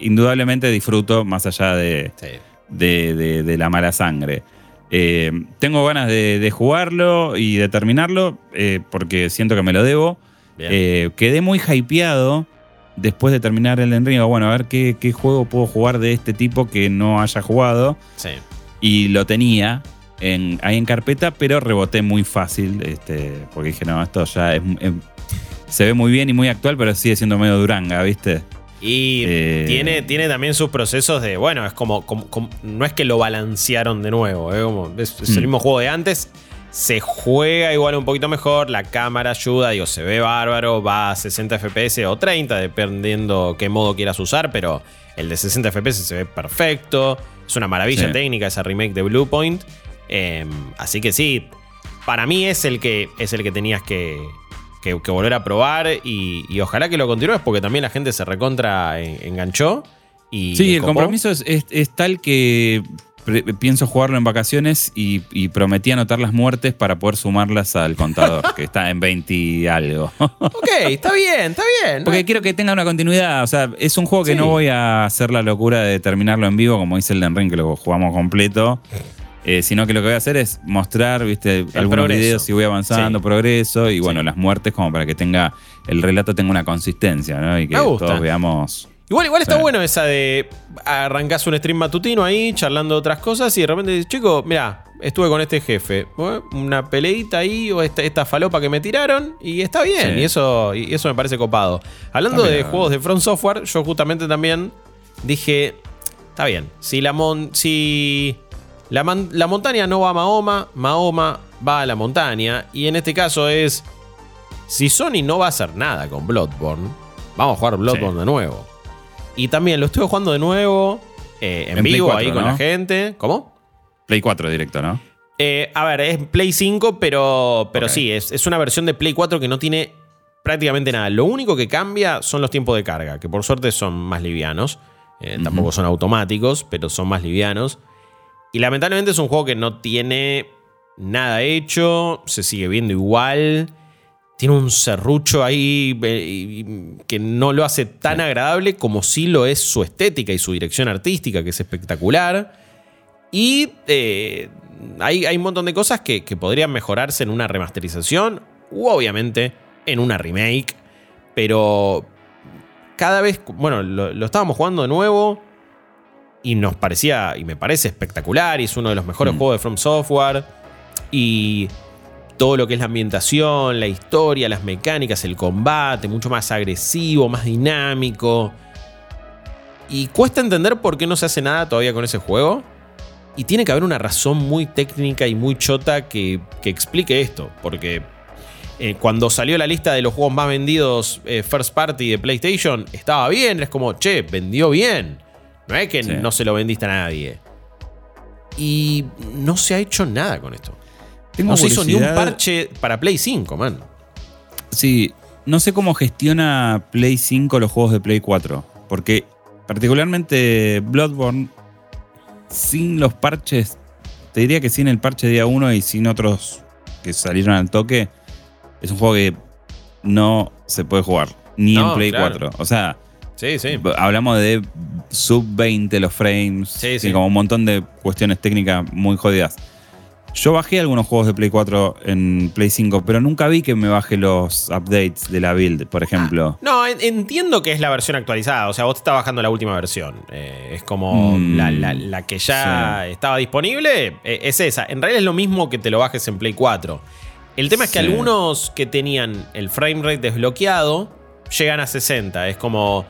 indudablemente disfruto más allá de, de, la mala sangre. Eh, tengo ganas de, jugarlo y de terminarlo porque siento que me lo debo. quedé muy hypeado después de terminar el Enrique. Bueno, a ver qué, qué, juego puedo jugar de este tipo que no haya jugado. Sí. Y lo tenía ahí en carpeta, pero reboté muy fácil, este, porque dije, no, esto ya es, se ve muy bien y muy actual, pero sigue siendo medio duranga, ¿viste? Y eh, tiene, tiene también sus procesos de, bueno, es como, no es que lo balancearon de nuevo, ¿eh? es, el mm. mismo juego de antes, se juega igual un poquito mejor, la cámara ayuda, digo, se ve bárbaro, va a 60 FPS o 30, dependiendo qué modo quieras usar, pero el de 60 FPS se ve perfecto, es una maravilla técnica esa remake de Bluepoint. Em, así que sí, para mí es el que, es el que tenías que, que, volver a probar y, ojalá que lo continúes porque también la gente se recontra enganchó. Y sí, el compromiso es, tal que pienso jugarlo en vacaciones y, prometí anotar las muertes para poder sumarlas al contador, que está en 20 y algo. (laughs) ok, está bien, está bien. Porque quiero que tenga una continuidad. O sea, es un juego que no voy a hacer la locura de terminarlo en vivo, como dice el Ring, que lo jugamos completo. Eh, sino que lo que voy a hacer es mostrar, viste, algunos videos si voy avanzando, progreso, y bueno, las muertes como para que tenga, el relato tenga una consistencia, ¿no? Y que todos veamos. Igual, igual está bueno esa de arrancás un stream matutino ahí, charlando otras cosas, y de repente dices, chico, mira, estuve con este jefe, una peleita ahí, o esta, falopa que me tiraron, y está bien, y, eso, y eso me parece copado. Hablando de juegos de Front Software, yo justamente también dije, está bien, si la mon si la, montaña no va a Mahoma, Mahoma va a la montaña. Y en este caso es. Si Sony no va a hacer nada con Bloodborne, vamos a jugar Bloodborne de nuevo. Y también lo estuve jugando de nuevo eh, en, vivo ahí con la gente. ¿Cómo? Play 4 directo, ¿no? Eh, a ver, es Play 5, pero, pero sí, es, es, una versión de Play 4 que no tiene prácticamente nada. Lo único que cambia son los tiempos de carga, que por suerte son más livianos. Eh, tampoco son automáticos, pero son más livianos. Y lamentablemente es un juego que no tiene nada hecho, se sigue viendo igual. Tiene un serrucho ahí eh, que no lo hace tan agradable como sí lo es su estética y su dirección artística, que es espectacular. Y eh, hay, un montón de cosas que, podrían mejorarse en una remasterización u obviamente en una remake. Pero cada vez, bueno, lo estábamos jugando de nuevo y nos parecía, y me parece espectacular, y es uno de los mejores mm. juegos de From Software. Y todo lo que es la ambientación, la historia, las mecánicas, el combate, mucho más agresivo, más dinámico. Y cuesta entender por qué no se hace nada todavía con ese juego. Y tiene que haber una razón muy técnica y muy chota que, explique esto. Porque eh, cuando salió la lista de los juegos más vendidos eh, first party de PlayStation, estaba bien. Es como, che, vendió bien. No es que no se lo vendiste a nadie. Y no se ha hecho nada con esto. no se hizo ni un parche para Play 5, man. Sí, no sé cómo gestiona Play 5 los juegos de Play 4. Porque particularmente Bloodborne, sin los parches, te diría que sin el parche día 1 y sin otros que salieron al toque, es un juego que no se puede jugar. Ni en Play 4. O sea, Sí, sí. Hablamos de sub 20 los frames. Sí, sí. como un montón de cuestiones técnicas muy jodidas. Yo bajé algunos juegos de Play 4 en Play 5, pero nunca vi que me baje los updates de la build, por ejemplo. Ah, no, entiendo que es la versión actualizada. O sea, vos te estás bajando la última versión. Eh, es como mm, la, que ya estaba disponible. Eh, es esa. En realidad es lo mismo que te lo bajes en Play 4. El tema es que algunos que tenían el frame rate desbloqueado llegan a 60. Es como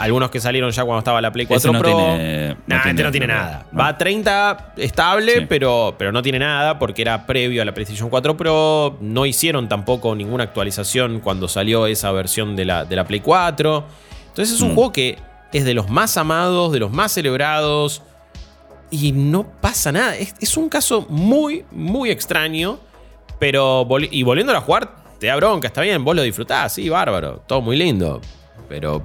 algunos que salieron ya cuando estaba la Play 4 Pro. Tiene, no este no tiene nada. Va a 30 estable, pero, pero no tiene nada porque era previo a la PlayStation 4 Pro. No hicieron tampoco ninguna actualización cuando salió esa versión de la, de la Play 4. Entonces es un mm. juego que es de los más amados, de los más celebrados. Y no pasa nada. Es, un caso muy, muy extraño. Pero, y volviéndolo a jugar, te da bronca, está bien, vos lo disfrutás, sí, bárbaro, todo muy lindo pero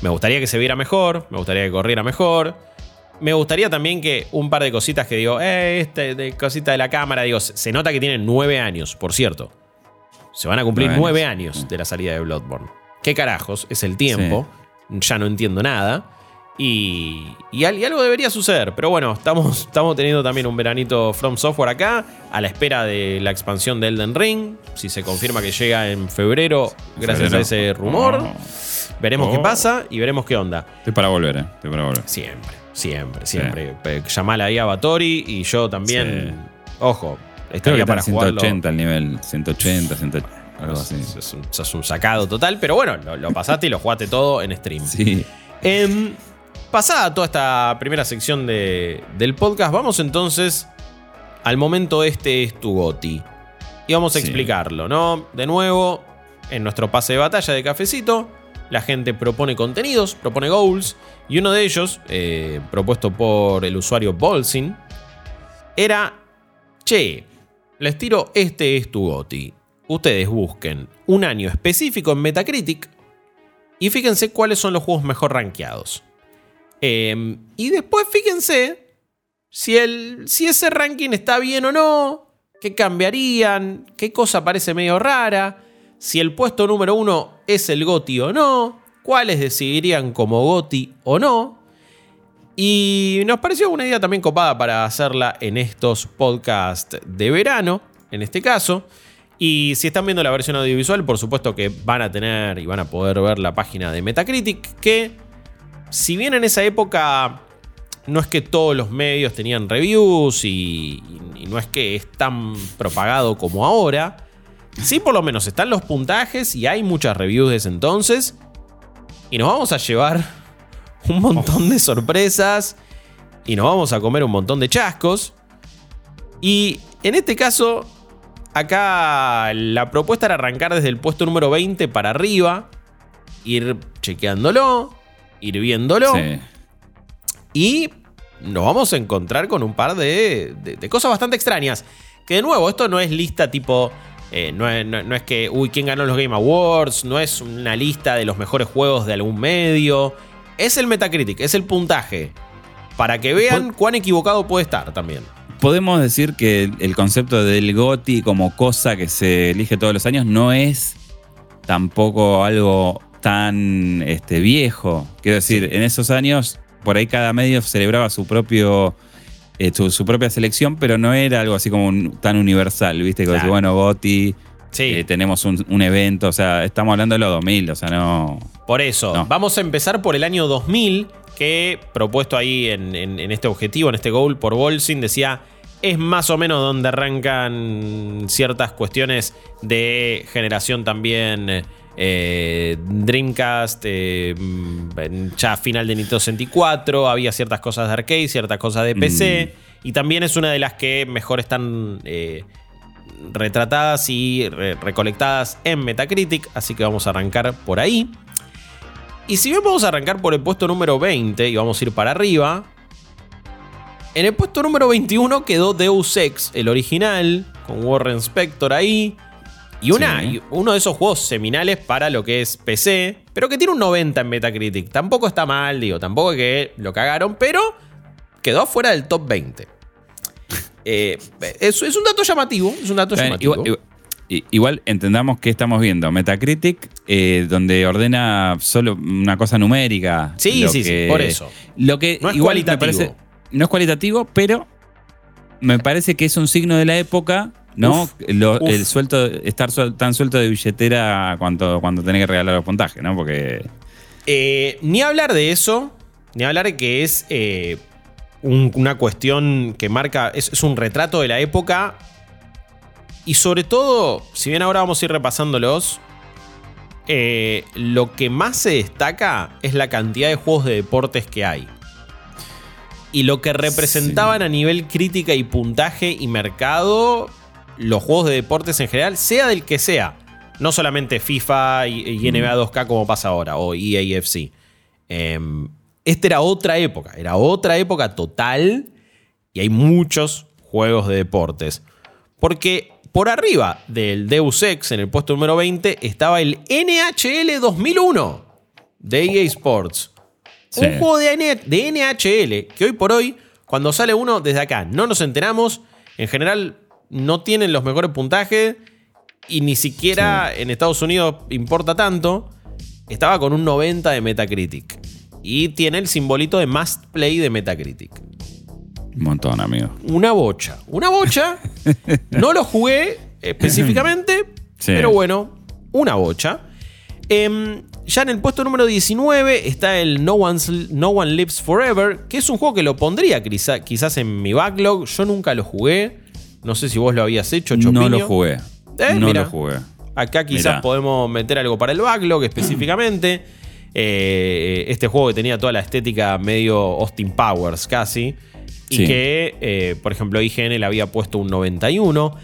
me, gustaría que se viera mejor, me gustaría que corriera mejor. Me gustaría también que un par de cositas que digo, eh, este, de cosita de la cámara, digo, se nota que tienen nueve años, por cierto. Se van a cumplir nueve, años. de la salida de Bloodborne. ¿Qué carajos? Es el tiempo. Ya no entiendo nada. Y, y, algo debería suceder. Pero bueno, estamos, (laughs) estamos teniendo también un veranito From Software acá, a la espera de la expansión de Elden Ring. Si se confirma que llega en febrero, gracias a ese rumor. Veremos qué oh. pasa y veremos qué onda. Estoy para volver, ¿eh? Estoy para volver. Siempre, siempre, siempre. Llamala ahí a Batori y yo también. Ojo, estaría para 180 el nivel. 180, 180. Algo así. Es un, sacado total, pero bueno, lo, pasaste y lo jugaste todo en stream. Sí. Em, pasada toda esta primera sección de, del podcast, vamos entonces al momento este es tu goti. Y vamos a explicarlo, ¿no? De nuevo, en nuestro pase de batalla de cafecito, la gente propone contenidos, propone goals, y uno de ellos, eh, propuesto por el usuario Bolsin, era, che, les tiro este es tu goti. ustedes busquen un año específico en Metacritic y fíjense cuáles son los juegos mejor rankeados. Em, y después fíjense si, el, si ese ranking está bien o no, qué cambiarían, qué cosa parece medio rara, si el puesto número uno es el GOTI o no, cuáles decidirían como GOTI o no. Y nos pareció una idea también copada para hacerla en estos podcasts de verano, en este caso. Y si están viendo la versión audiovisual, por supuesto que van a tener y van a poder ver la página de Metacritic, que si bien en esa época no es que todos los medios tenían reviews y, no es que es tan propagado como ahora, sí por lo menos están los puntajes y hay muchas reviews desde entonces. Y nos vamos a llevar un montón de sorpresas y nos vamos a comer un montón de chascos. Y en este caso, acá la propuesta era arrancar desde el puesto número 20 para arriba, ir chequeándolo, ir viéndolo. Y nos vamos a encontrar con un par de, cosas bastante extrañas. Que de nuevo, esto no es lista tipo. Eh, no, es, que, uy, ¿quién ganó los Game Awards? No es una lista de los mejores juegos de algún medio. Es el Metacritic, es el puntaje. Para que vean cuán equivocado puede estar también. Podemos decir que el concepto del GOTI como cosa que se elige todos los años no es tampoco algo tan este, viejo. Quiero decir, en esos años, por ahí cada medio celebraba su propio. Eh, su, propia selección, pero no era algo así como tan universal, ¿viste? Que bueno, Goti, eh, tenemos un, evento, o sea, estamos hablando de los 2000, o sea, no. Por eso, vamos a empezar por el año 2000, que propuesto ahí en, en este objetivo, en este goal por Bolsin, decía es más o menos donde arrancan ciertas cuestiones de generación también eh, Dreamcast, eh, ya final de Nintendo 64, había ciertas cosas de arcade, ciertas cosas de PC, mm. y también es una de las que mejor están eh, retratadas y recolectadas en Metacritic, así que vamos a arrancar por ahí. Y si bien vamos a arrancar por el puesto número 20 y vamos a ir para arriba, en el puesto número 21 quedó Deus Ex, el original, con Warren Spector ahí. Y una, uno de esos juegos seminales para lo que es PC, pero que tiene un 90 en Metacritic. Tampoco está mal, digo, tampoco es que lo cagaron, pero quedó fuera del top 20. (laughs) Eh, es, un dato llamativo, es un dato llamativo. Igual, entendamos que estamos viendo Metacritic, eh, donde ordena solo una cosa numérica. Sí, sí, sí, por eso. Lo que no es cualitativo. no es cualitativo, pero me parece que es un signo de la época ¿no? El suelto, estar tan suelto de billetera cuando, cuando tenés que regalar los puntajes, ¿no? Porque. Eh, ni hablar de eso, ni hablar de que es eh, una cuestión que marca. Es, un retrato de la época. Y sobre todo, si bien ahora vamos a ir repasándolos. Eh, lo que más se destaca es la cantidad de juegos de deportes que hay. Y lo que representaban a nivel crítica y puntaje y mercado los juegos de deportes en general, sea del que sea. No solamente FIFA y, NBA 2K como pasa ahora, o EAFC. Em, esta era otra época, era otra época total y hay muchos juegos de deportes. Porque por arriba del Deus Ex, en el puesto número 20, estaba el NHL 2001 de EA Sports. Un juego de, de NHL que hoy por hoy, cuando sale uno desde acá, no nos enteramos. En general, no tienen los mejores puntajes y ni siquiera en Estados Unidos importa tanto. Estaba con un 90 de Metacritic. Y tiene el simbolito de Must Play de Metacritic. Un montón, amigo. Una bocha. Una bocha. (laughs) no lo jugué específicamente, pero bueno, una bocha. Em, ya en el puesto número 19 está el no, no One Lives Forever, que es un juego que lo pondría quizás en mi backlog. Yo nunca lo jugué. No sé si vos lo habías hecho, No lo jugué. Eh, no lo jugué. Acá quizás podemos meter algo para el backlog específicamente. (clears throat) Eh, este juego que tenía toda la estética medio Austin Powers casi. Y que, eh, por ejemplo, IGN le había puesto un 91.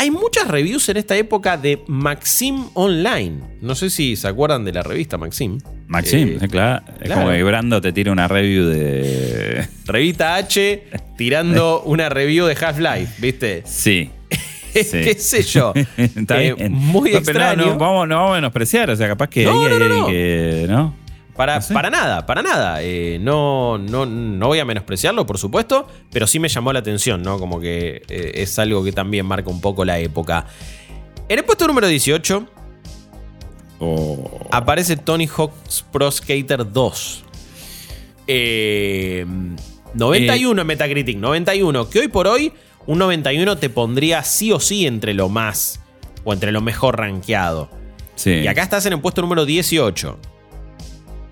Hay muchas reviews en esta época de Maxim Online. No sé si se acuerdan de la revista Maxim. Maxim, eh, claro. Es como que Brando te tira una review de. (laughs) Revista H tirando (laughs) una review de Half-Life, ¿viste? Sí. (laughs) Sí. qué sé yo. Está Eh, bien. muy No, extraño. No, vamos, no vamos a menospreciar, o sea, capaz que No, ahí no. que. ¿No? Para, para nada, para nada. Eh, no, no, no voy a menospreciarlo, por supuesto, pero sí me llamó la atención, ¿no? Como que eh, es algo que también marca un poco la época. En el puesto número 18 O- aparece Tony Hawk's Pro Skater 2. Eh, 91 en Metacritic, 91. Que hoy por hoy, un 91 te pondría sí o sí entre lo más o entre lo mejor rankeado. sí. Y acá estás en el puesto número 18.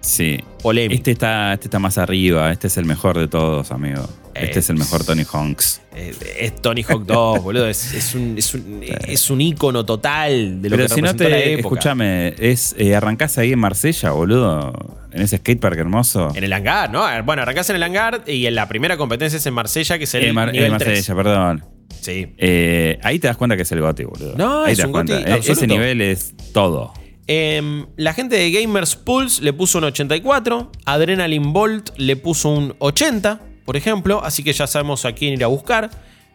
Sí. Polémico. Este está, este está más arriba. Este es el mejor de todos, amigo. Este Eh, es el mejor Tony Hawks. Eh, Es Tony Hawk 2, boludo. Es, es un, es, un, es un ícono total de lo Pero que si no te. Escúchame, es, eh, arrancás ahí en Marsella, boludo. En ese skatepark hermoso. En el hangar, ¿no? Bueno, arrancás en el hangar y en la primera competencia es en Marsella, que es el Eh, Mar- nivel eh, 3. Marsella, perdón. Sí. Eh, ahí te das cuenta que es el Goti, boludo. No, ahí es te das un Goti cuenta. Eh, Ese nivel es todo. Em, la gente de Gamers Pulse le puso un 84. Adrenaline Bolt le puso un 80, por ejemplo. Así que ya sabemos a quién ir a buscar.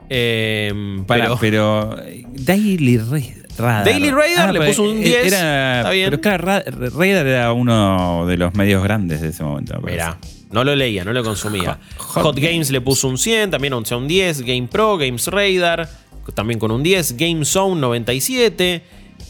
Em, Para, pero, pero, eh, Daily Ra- Radar. Daily Radar le pero, puso un eh, 10, Era, está bien. Pero claro, Ra- Radar era uno de los medios grandes de ese momento. me Mira, no lo leía, no lo consumía. Hot Hot, Games. Games. le puso un 100, también un 10. Game Pro, Games Radar, también con un 10. Game Zone 97.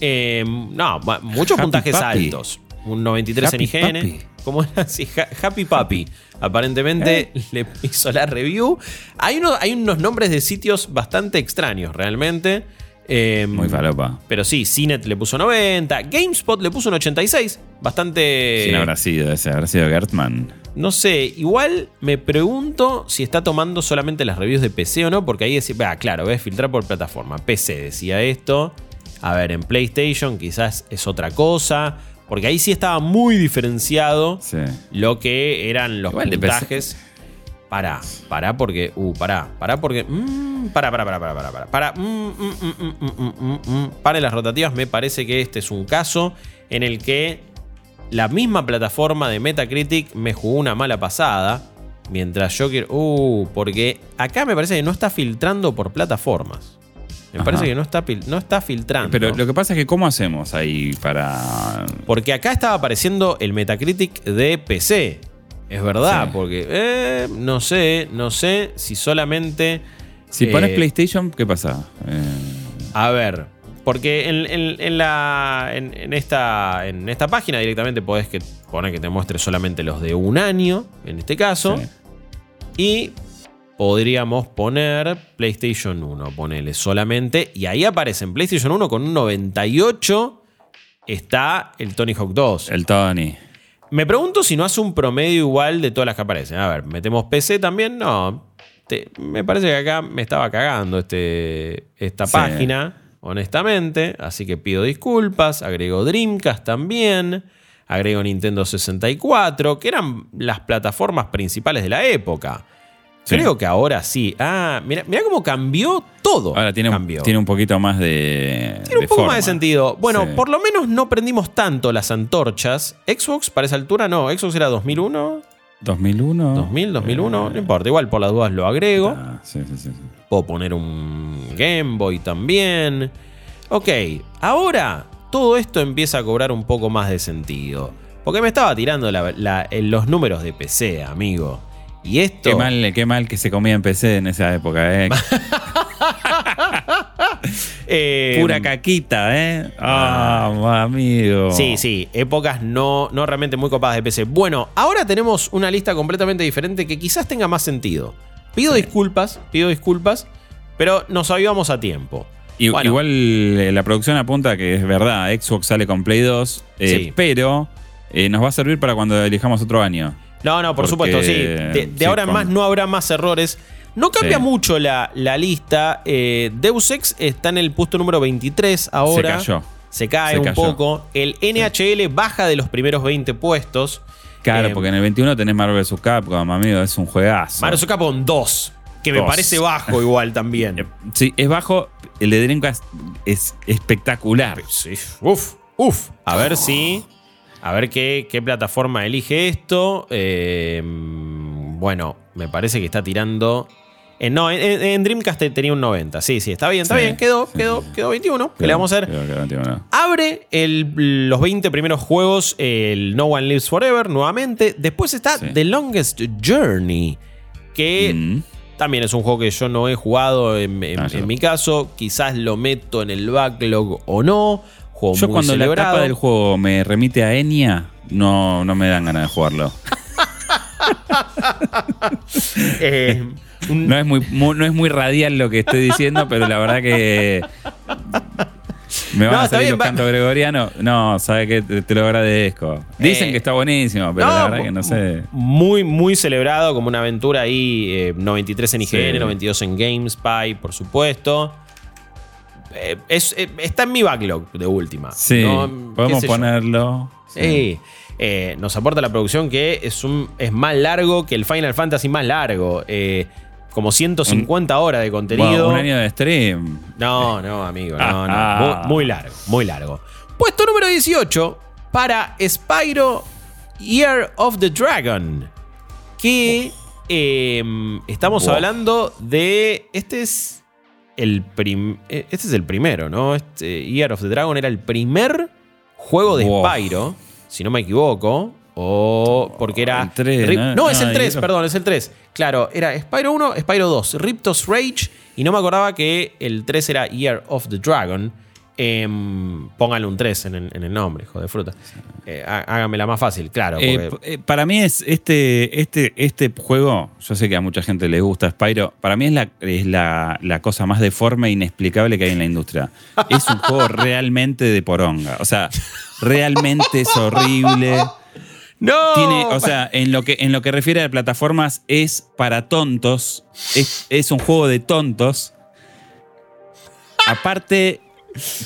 Eh, no, muchos Happy puntajes Papi. altos. Un 93 Happy en IGN. Papi. ¿Cómo era (laughs) así? Ha- Happy Papi. Aparentemente Eh. (laughs) le hizo la review. Hay, uno- hay unos nombres de sitios bastante extraños, realmente. Eh, Muy falopa. Pero sí, CNET le puso 90. GameSpot le puso un 86. Bastante. ¿Quién habrá sido ese? ¿Habrá sido Gertman? No sé, igual me pregunto si está tomando solamente las reviews de PC o no, porque ahí decía, ah, claro, ves filtrar por plataforma. PC decía esto. A ver, en PlayStation quizás es otra cosa, porque ahí sí estaba muy diferenciado Sí. lo que eran los Igual puntajes. Pará, pará porque, uh, pará, pará porque, mm, pará, pará, pará, pará, pará, pará, pará, mm, mm, mm. Paren las rotativas, me parece que este es un caso en el que la misma plataforma de Metacritic me jugó una mala pasada, mientras yo quiero, uh, porque acá me parece que no está filtrando por plataformas. Me Ajá. parece que no está, no está filtrando. Pero lo que pasa es que, ¿cómo hacemos ahí para. Porque acá estaba apareciendo el Metacritic de PC. Es verdad, Sí. porque eh, no sé, no sé si solamente. Si eh, pones PlayStation, ¿qué pasa? Eh, A ver, porque en, en- en la, en, en esta, en esta página directamente podés que, poner que te muestre solamente los de un año, en este caso. sí. Y podríamos poner PlayStation 1, ponele solamente. Y ahí aparece en PlayStation 1 con un 98. Está el Tony Hawk 2. El Tony. Me pregunto si no hace un promedio igual de todas las que aparecen. A ver, ¿metemos PC también? No. Te- me parece que acá me estaba cagando este, esta Sí. página, honestamente. Así que pido disculpas. Agrego Dreamcast también. Agrego Nintendo 64, que eran las plataformas principales de la época. Sí. Creo que ahora sí. Ah, mira, mira cómo cambió todo. Ahora tiene un, tiene un poquito más de. Tiene un poco forma. más de sentido. Bueno, Sí. por lo menos no prendimos tanto las antorchas. Xbox para esa altura no. Xbox era 2001, 2001. 2000, 2001. Eh, no importa. Igual por las dudas lo agrego. ah, sí, sí, sí. Puedo poner un Game Boy también. Ok, ahora todo esto empieza a cobrar un poco más de sentido. Porque me estaba tirando la- los números de PC, amigo. Y esto... Qué mal, qué mal que se comía en PC en esa época, (laughs) (laughs) ¿eh? eh, Pura caquita, ¿eh? Ah, amigo. Sí, sí, épocas no, no realmente muy copadas de PC. Bueno, ahora tenemos una lista completamente diferente que quizás tenga más sentido. Pido disculpas, pido disculpas, pero nos avivamos a tiempo. Bueno. Igual eh, la producción apunta que es verdad, Xbox sale con Play 2, eh, Sí. pero eh, nos va a servir para cuando elijamos otro año. No, no, por Porque, supuesto, sí. De, de sí, ahora en más no habrá más errores. No cambia Sí. mucho la, la lista. Eh, Deus Ex está en el puesto número 23 ahora. Se cayó. Se cae Se un cayó. poco. El NHL baja de los primeros 20 puestos. Claro, Eh, porque en el 21 tenés Marvel vs. Capcom, amigo, es un juegazo. Mario Capcom 2, que me parece bajo (laughs) igual también. Eh, Sí, es bajo. El de Dreamcast es espectacular. Sí. Uf, uf. A ver si. A ver qué, qué plataforma elige esto. Eh, bueno, me parece que está tirando. Eh, no, en, en Dreamcast tenía un 90. Sí, sí, está bien, está Sí, bien. Quedó, sí, quedó, sí, quedó 21. ¿Qué le vamos a hacer? Creo que 21. Abre el- los 20 primeros juegos el No One Lives Forever nuevamente. Después está. The Longest Journey, que Mm. también es un juego que yo no he jugado en, en- Ah, en mi caso. Quizás lo meto en el backlog o no. Juego Yo muy cuando la etapa del juego me remite a Enya, no, no me dan ganas de jugarlo. (laughs) (laughs) Eh, un- No es muy, mu- no es muy radial lo que estoy diciendo, pero la verdad que me van No, a está salir bien, los cantos gregorianos. No, sabe que te, te lo agradezco. Dicen Eh, que está buenísimo, pero no, la verdad que no sé. Muy, muy celebrado como una aventura ahí. eh, 93 en IGN, Sí. 92 en GameSpy, por supuesto. Eh, es- eh, está en mi backlog de última. Sí, ¿no? ¿Qué podemos ponerlo. Sí. Eh, nos aporta la producción que es, un, es más largo que el Final Fantasy más largo. Como 150 horas de contenido. Un año de stream. No, no, amigo, no, no. (laughs) Muy, muy largo, muy largo. Puesto número 18 para Spyro Year of the Dragon. Que eh, estamos hablando de. Este es el prim- eh, Este es el primero, ¿no? Este Year of the Dragon era el primer juego de Buah. Spyro, si no me equivoco. O porque era. El tres, Rip- ¿no? no, es No, el y 3, otro- perdón, es el 3. Claro, era Spyro 1, Spyro 2, Riptos Rage. Y no me acordaba que el 3 era Year of the Dragon. Em, pónganle un 3 en el, en el nombre, hijo de fruta. Eh, há- háganmela más fácil, claro. Eh, porque- eh, para mí es este, este, este juego, yo sé que a mucha gente le gusta Spyro, para mí es la, es la, la cosa más deforme e inexplicable que hay en la industria. Es un juego (laughs) realmente de poronga. O sea, realmente es horrible. ¡No! Tiene, o sea, en lo que, en lo que refiere a plataformas, es para tontos. Es, es un juego de tontos. Aparte,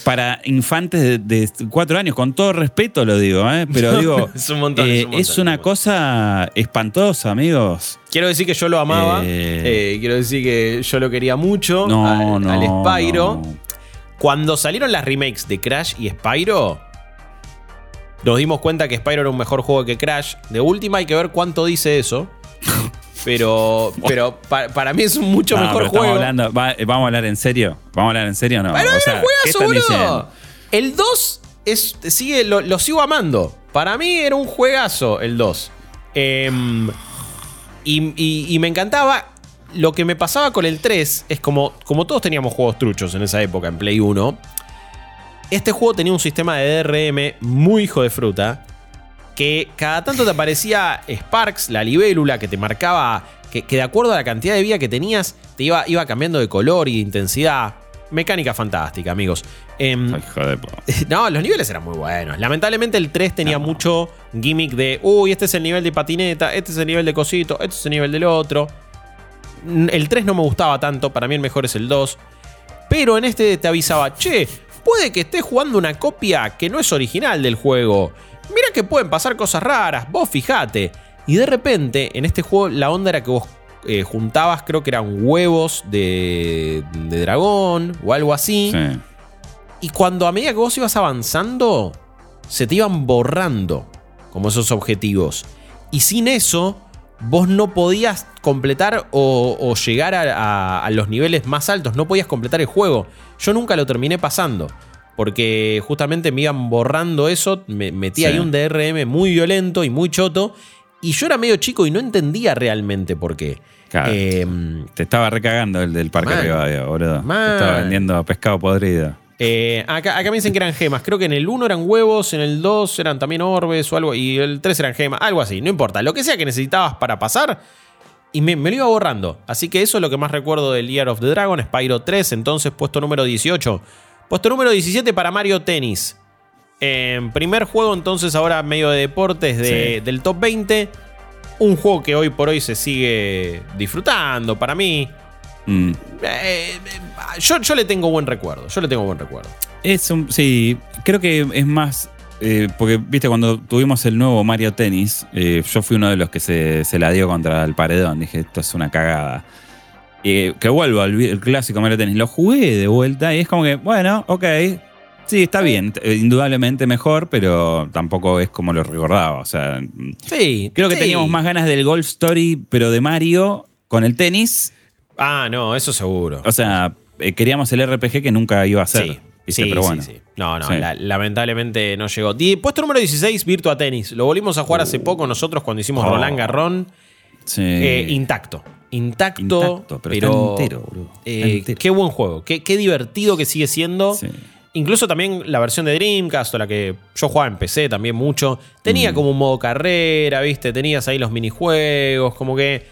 para infantes de, de cuatro años, con todo respeto lo digo, ¿eh? pero (laughs) digo, Es un montón, eh, es un montón, es es un una montón. cosa espantosa, amigos. Quiero decir que yo lo amaba. Eh. eh, quiero decir que yo lo quería mucho. No, al, no. al Spyro. no. Cuando salieron las remakes de Crash y Spyro, nos dimos cuenta que Spyro era un mejor juego que Crash. De última hay que ver cuánto dice eso. (laughs) Pero, pero pa- para mí es un mucho No, mejor juego. hablando- va- eh, ¿Vamos a hablar en serio? ¿Vamos a hablar en serio o no? Pero O sea, un ¿qué juegazo? El 2 es, sigue, lo, lo sigo amando. Para mí era un juegazo el 2. Em, y, y- y me encantaba. Lo que me pasaba con el 3 es como, como todos teníamos juegos truchos en esa época, en Play 1. Este juego tenía un sistema de DRM muy hijo de fruta. Que cada tanto te aparecía Sparks, la libélula, que te marcaba. Que, que de acuerdo a la cantidad de vida que tenías, te iba, iba cambiando de color y de intensidad. Mecánica fantástica, amigos. Em, (laughs) no, los niveles eran muy buenos. Lamentablemente el 3 tenía mucho gimmick de, uy, este es el nivel de patineta, este es el nivel de cosito, este es el nivel del otro. El 3 no me gustaba tanto, para mí el mejor es el 2. Pero en este te avisaba, che, puede que estés jugando una copia que no es original del juego. Mira que pueden pasar cosas raras, vos fijate. Y de repente, en este juego, la onda era que vos eh, juntabas, creo que eran huevos de, de dragón o algo así. Sí. Y cuando a medida que vos ibas avanzando, se te iban borrando como esos objetivos. Y sin eso, vos no podías completar o, o llegar a, a- a los niveles más altos. No podías completar el juego. Yo nunca lo terminé pasando. Porque justamente me iban borrando eso. Me metí Sí. ahí un DRM muy violento y muy choto. Y yo era medio chico y no entendía realmente por qué. Claro. Em, Te estaba recagando el del Parque. Rivadavia, boludo. Te estaba vendiendo pescado podrido. Eh, acá, acá me dicen que eran gemas. Creo que en el 1 eran huevos, en el 2 eran también orbes o algo, y el 3 eran gemas, algo así. No importa, lo que sea que necesitabas para pasar. Y me, me lo iba borrando. Así que eso es lo que más recuerdo del Year of the Dragon, Spyro 3, entonces puesto número 18. Puesto número 17 para Mario Tennis. En primer juego, entonces, ahora medio de deportes de- Sí. del top 20. Un juego que hoy por hoy se sigue disfrutando para mí. Mm. Eh, eh, yo, yo le tengo buen recuerdo. Yo le tengo buen recuerdo. Es un, sí, creo que es más. eh, porque, viste, cuando tuvimos el nuevo Mario Tennis, eh, yo fui uno de los que se, se la dio contra el paredón. Dije, esto es una cagada. Que vuelvo al el clásico Mario Tennis. Lo jugué de vuelta y es como que, bueno, ok. Sí, está bien. Indudablemente mejor, pero tampoco es como lo recordaba. O sea, Sí. creo que sí. teníamos más ganas del Golf Story, pero de Mario con el tenis. Ah, no, eso seguro. O sea, eh, queríamos el RPG que nunca iba a ser. Sí, sí, pero bueno. sí. No, no, la- lamentablemente no llegó. Y puesto número 16, Virtua Tennis. Lo volvimos a jugar hace poco nosotros cuando hicimos Oh. Roland Garrón. Sí. Eh, intacto. Intacto, Intacto, pero entero. Está eh, entero. qué buen juego. Qué, qué divertido que sigue siendo. Sí. Incluso también la versión de Dreamcast o la que yo jugaba en PC también mucho. Tenía Mm. como un modo carrera, ¿viste? Tenías ahí los minijuegos, como que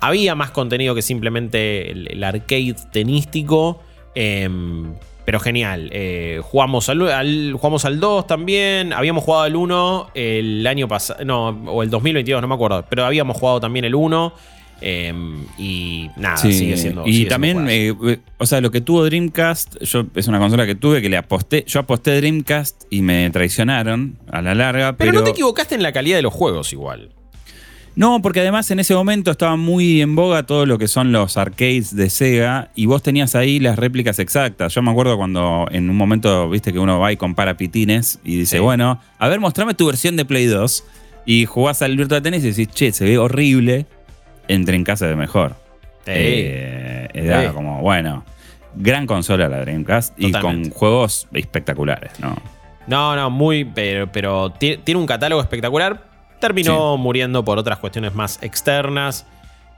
había más contenido que simplemente el, el arcade tenístico. em, pero genial. Eh, jugamos, al, al- jugamos al 2 también. Habíamos jugado al 1 el año pasado. No, o el 2022, no me acuerdo. Pero habíamos jugado también el 1. Em, y nada, Sí, sigue siendo. y sigue también, juegazo. eh, o sea, lo que tuvo Dreamcast, yo es una consola que tuve que le aposté, yo aposté Dreamcast y me traicionaron a la larga, pero, pero, no te equivocaste en la calidad de los juegos igual. No, porque además en ese momento estaba muy en boga todo lo que son los arcades de Sega y vos tenías ahí las réplicas exactas. Yo me acuerdo cuando en un momento, viste que uno va y compara pitines y dice, Sí. bueno, a ver, mostrame tu versión de Play 2 y jugás al Virtua Tennis y decís, che, se ve horrible, entre en casa de mejor. Eh, era Sí. como, bueno, gran consola la Dreamcast y con juegos espectaculares, ¿no? No, no, muy, pero, pero ti- tiene un catálogo espectacular. Terminó muriendo por otras cuestiones más externas.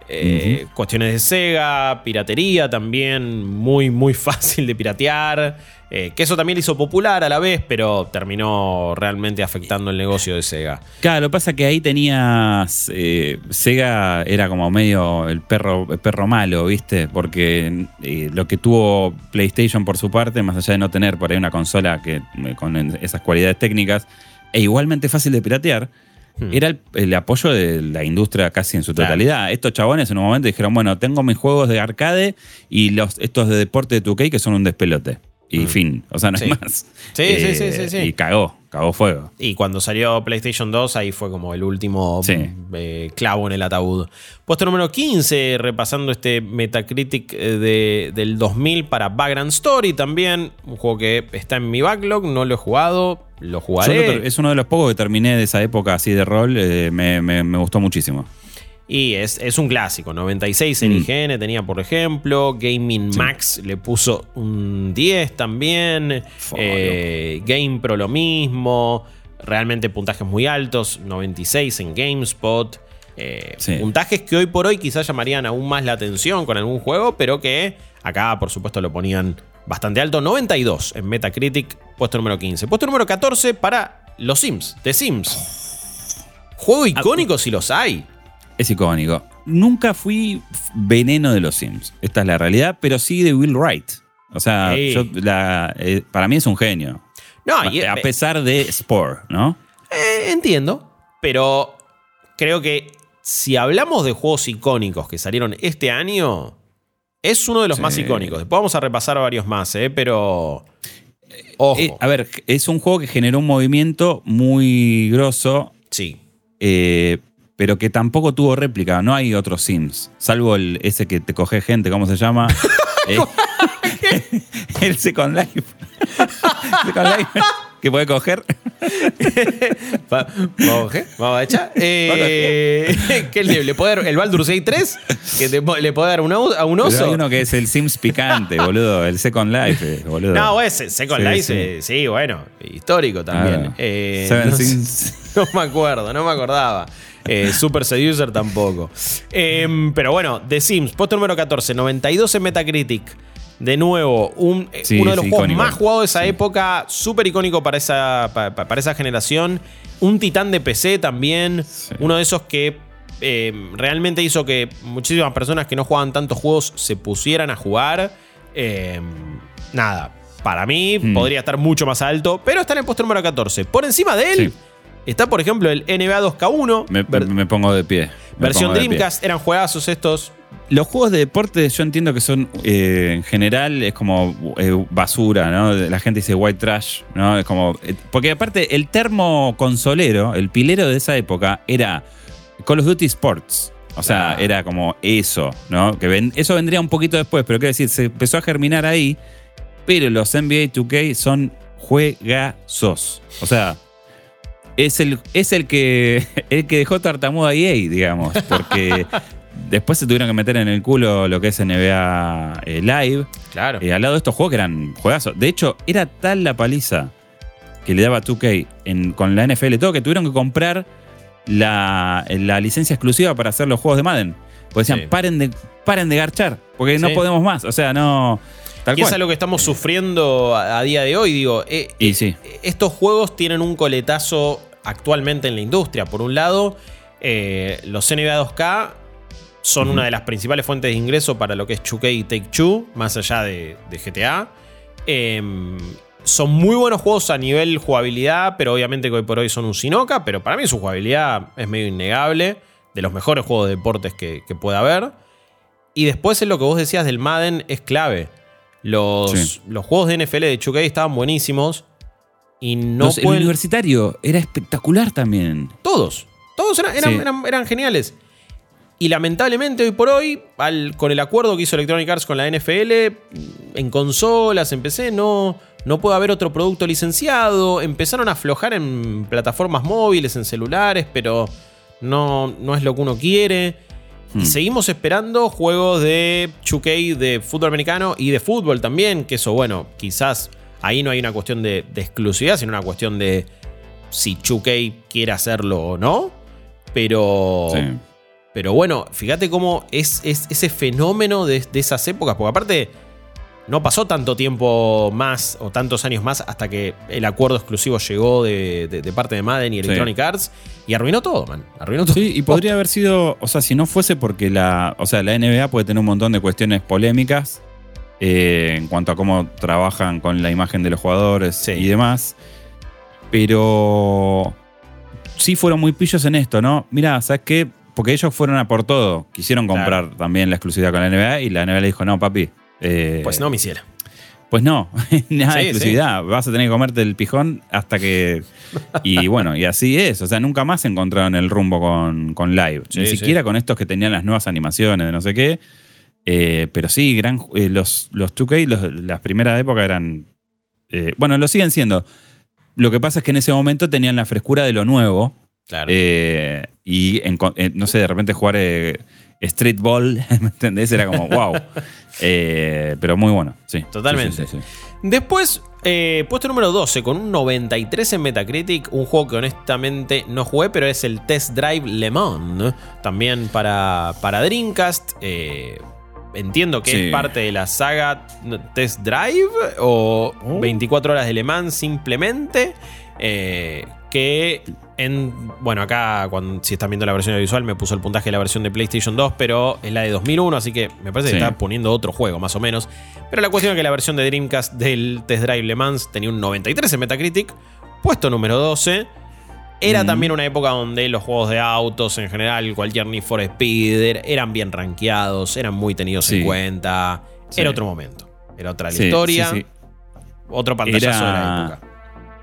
Eh, Cuestiones de Sega, piratería también, muy, muy (laughs) fácil de piratear. eh, que eso también lo hizo popular a la vez, pero terminó realmente afectando el negocio de Sega. Claro, lo que pasa es que ahí tenías. eh, Sega era como medio el perro, el perro malo, ¿viste? Porque lo que tuvo PlayStation por su parte, más allá de no tener por ahí una consola que con esas cualidades técnicas, e igualmente fácil de piratear, Hmm. era el, el apoyo de la industria casi en su Claro. totalidad. Estos chabones en un momento dijeron: bueno, tengo mis juegos de arcade y los, estos de deporte de 2K que son un despelote. Y Mm. fin, o sea, no Sí. es más. Sí, sí, sí, sí, sí. Y cagó, cagó fuego. Y cuando salió PlayStation 2, ahí fue como el último Sí. eh, clavo en el ataúd. Puesto número 15, repasando este Metacritic eh, de- del 2000 para Background Story también. Un juego que está en mi backlog, no lo he jugado, lo jugaré. es uno de los pocos que terminé de esa época así de rol. eh, me, me- me gustó muchísimo. Y es, es un clásico, 96 en Mm. IGN tenía, por ejemplo. Gaming Max le puso un 10 también. Eh, GamePro lo mismo. Realmente puntajes muy altos, 96 en GameSpot. Eh, Sí. Puntajes que hoy por hoy quizás llamarían aún más la atención con algún juego, pero que acá por supuesto lo ponían bastante alto. 92 en Metacritic, puesto número 15. Puesto número 14 para los Sims, The Sims. Juego icónico si los hay. Es icónico. Nunca fui veneno de los Sims. Esta es la realidad, pero sí de Will Wright. O sea, yo la- eh, para mí es un genio. No, y- a pesar de Spore, ¿no? Eh, entiendo, pero creo que si hablamos de juegos icónicos que salieron este año, es uno de los Sí. más icónicos. Después vamos a repasar varios más, ¿eh? pero... Ojo, Eh, a ver, es un juego que generó un movimiento muy grosso, sí. eh, pero que tampoco tuvo réplica. No hay otros Sims, salvo el, ese que te coge gente, ¿cómo se llama? (laughs) Eh, (laughs) el Second Life. (laughs) Second Life, que puede coger. Va- Vamos, a echar. Eh, ¿qué le, le puede dar el Baldur's Gate 3? ¿Que te le puede dar un a un Pero oso? hay uno que es el Sims picante, boludo. El Second Life, eh, boludo. No, ese Second Sí, Life, sí. sí. bueno, histórico también. Ah, Eh. No me acuerdo, no me acordaba. Eh, Super Seducer tampoco. Em, pero bueno, The Sims, puesto número 14, 92 en Metacritic. De nuevo, un- eh, Sí, uno de los sí, juegos icónico. más jugados de esa Sí. época, súper icónico para esa, pa- pa- para esa generación. Un titán de PC también, uno de esos que eh, realmente hizo que muchísimas personas que no jugaban tantos juegos se pusieran a jugar. Eh, nada, para mí Mm. podría estar mucho más alto, pero está en el puesto número 14. Por encima de él Sí. Está, por ejemplo, el NBA 2K1. Me, pongo de pie. me versión de pie. Dreamcast, eran juegazos estos. Los juegos de deporte yo entiendo que son, eh, en general, es como eh, basura, ¿no? La gente dice white trash, ¿no? Es como... eh, porque aparte, el termo consolero, el pilero de esa época, era Call of Duty Sports. O sea, Ah. era como eso, ¿no? Que ven- eso vendría un poquito después, pero quiero decir, se empezó a germinar ahí, pero los NBA 2K son juegazos. O sea, es el, es el que (laughs) el que dejó tartamudo a EA, digamos, porque (laughs) después se tuvieron que meter en el culo lo que es NBA eh, Live. Claro. Eh, al lado de estos juegos que eran juegazos. De hecho, era tal la paliza que le daba 2K en- con la NFL todo que tuvieron que comprar la, la licencia exclusiva para hacer los juegos de Madden. Porque decían, Sí. paren, de, paren de garchar, porque no podemos más. O sea, no. Tal y es algo que estamos sufriendo a, a día de hoy. Digo, eh, Y sí. estos juegos tienen un coletazo actualmente en la industria. Por un lado, eh, los NBA 2K son una de las principales fuentes de ingreso para lo que es 2K y Take Two, más allá de, de GTA. Em, son muy buenos juegos a nivel jugabilidad, pero obviamente que hoy por hoy son un Sinoca. Pero para mí su jugabilidad es medio innegable. De los mejores juegos de deportes que, que pueda haber. Y después en lo que vos decías del Madden es clave. Los, Sí. los juegos de NFL de 2K estaban buenísimos. Y no Los- el universitario era espectacular también. Todos. Todos eran, eran, Sí. eran- eran geniales. Y lamentablemente hoy por hoy, al- con el acuerdo que hizo Electronic Arts con la NFL, en consolas, en PC, no, no puede haber otro producto licenciado. Empezaron a aflojar en plataformas móviles, en celulares, pero no, no es lo que uno quiere. Y Hmm. seguimos esperando juegos de 2K de fútbol americano y de fútbol también, que eso, bueno, quizás ahí no hay una cuestión de, de exclusividad, sino una cuestión de si 2K quiere hacerlo o no. Pero, Sí. pero bueno, fíjate cómo es, es ese fenómeno de, de esas épocas, porque aparte no pasó tanto tiempo más o tantos años más hasta que el acuerdo exclusivo llegó de, de- de parte de Madden y Electronic Arts y arruinó todo, man. Arruinó todo. Sí, y podría haber sido, o sea, si no fuese porque la, o sea, la NBA puede tener un montón de cuestiones polémicas eh, en cuanto a cómo trabajan con la imagen de los jugadores Sí. y demás, pero sí fueron muy pillos en esto, ¿no? Mira, ¿sabes qué? Porque ellos fueron a por todo, quisieron comprar también la exclusividad con la NBA y la NBA le dijo, no, papi. Eh, Pues no me hiciera. Pues no, (laughs) nada de Sí, exclusividad. Vas a tener que comerte el pijón hasta que. (laughs) Y bueno, y así es. O sea, nunca más se encontraron el rumbo con, con Live. Sí, Ni siquiera con estos que tenían las nuevas animaciones de no sé qué. Eh, pero sí, gran, eh, los, los 2K, los- las primeras épocas eran. eh, bueno, lo siguen siendo. Lo que pasa es que en ese momento tenían la frescura de lo nuevo. Claro. Y en no sé, de repente jugar Street Ball, (laughs) ¿me entendés? Era como, wow. (laughs) Eh, pero muy bueno, sí. Totalmente. Sí, sí. Después, eh, puesto número 12, con un 93 en Metacritic, un juego que honestamente no jugué, pero es el Test Drive Le Mans, también para, para Dreamcast. eh, entiendo que Sí. es parte de la saga Test Drive o Oh. 24 horas de Le Mans simplemente. eh, que en. Bueno, acá, cuando, si están viendo la versión visual, me puso el puntaje de la versión de PlayStation 2, pero es la de 2001, así que me parece que está poniendo otro juego, más o menos. Pero la cuestión es que la versión de Dreamcast del Test Drive Le Mans tenía un 93 en Metacritic, puesto número 12. Era Mm. también una época donde los juegos de autos en general, cualquier Need for Speed, eran bien rankeados, eran muy tenidos en cuenta. Sí. Era otro momento. Era otra la historia, otro pantallazo de la Era- época.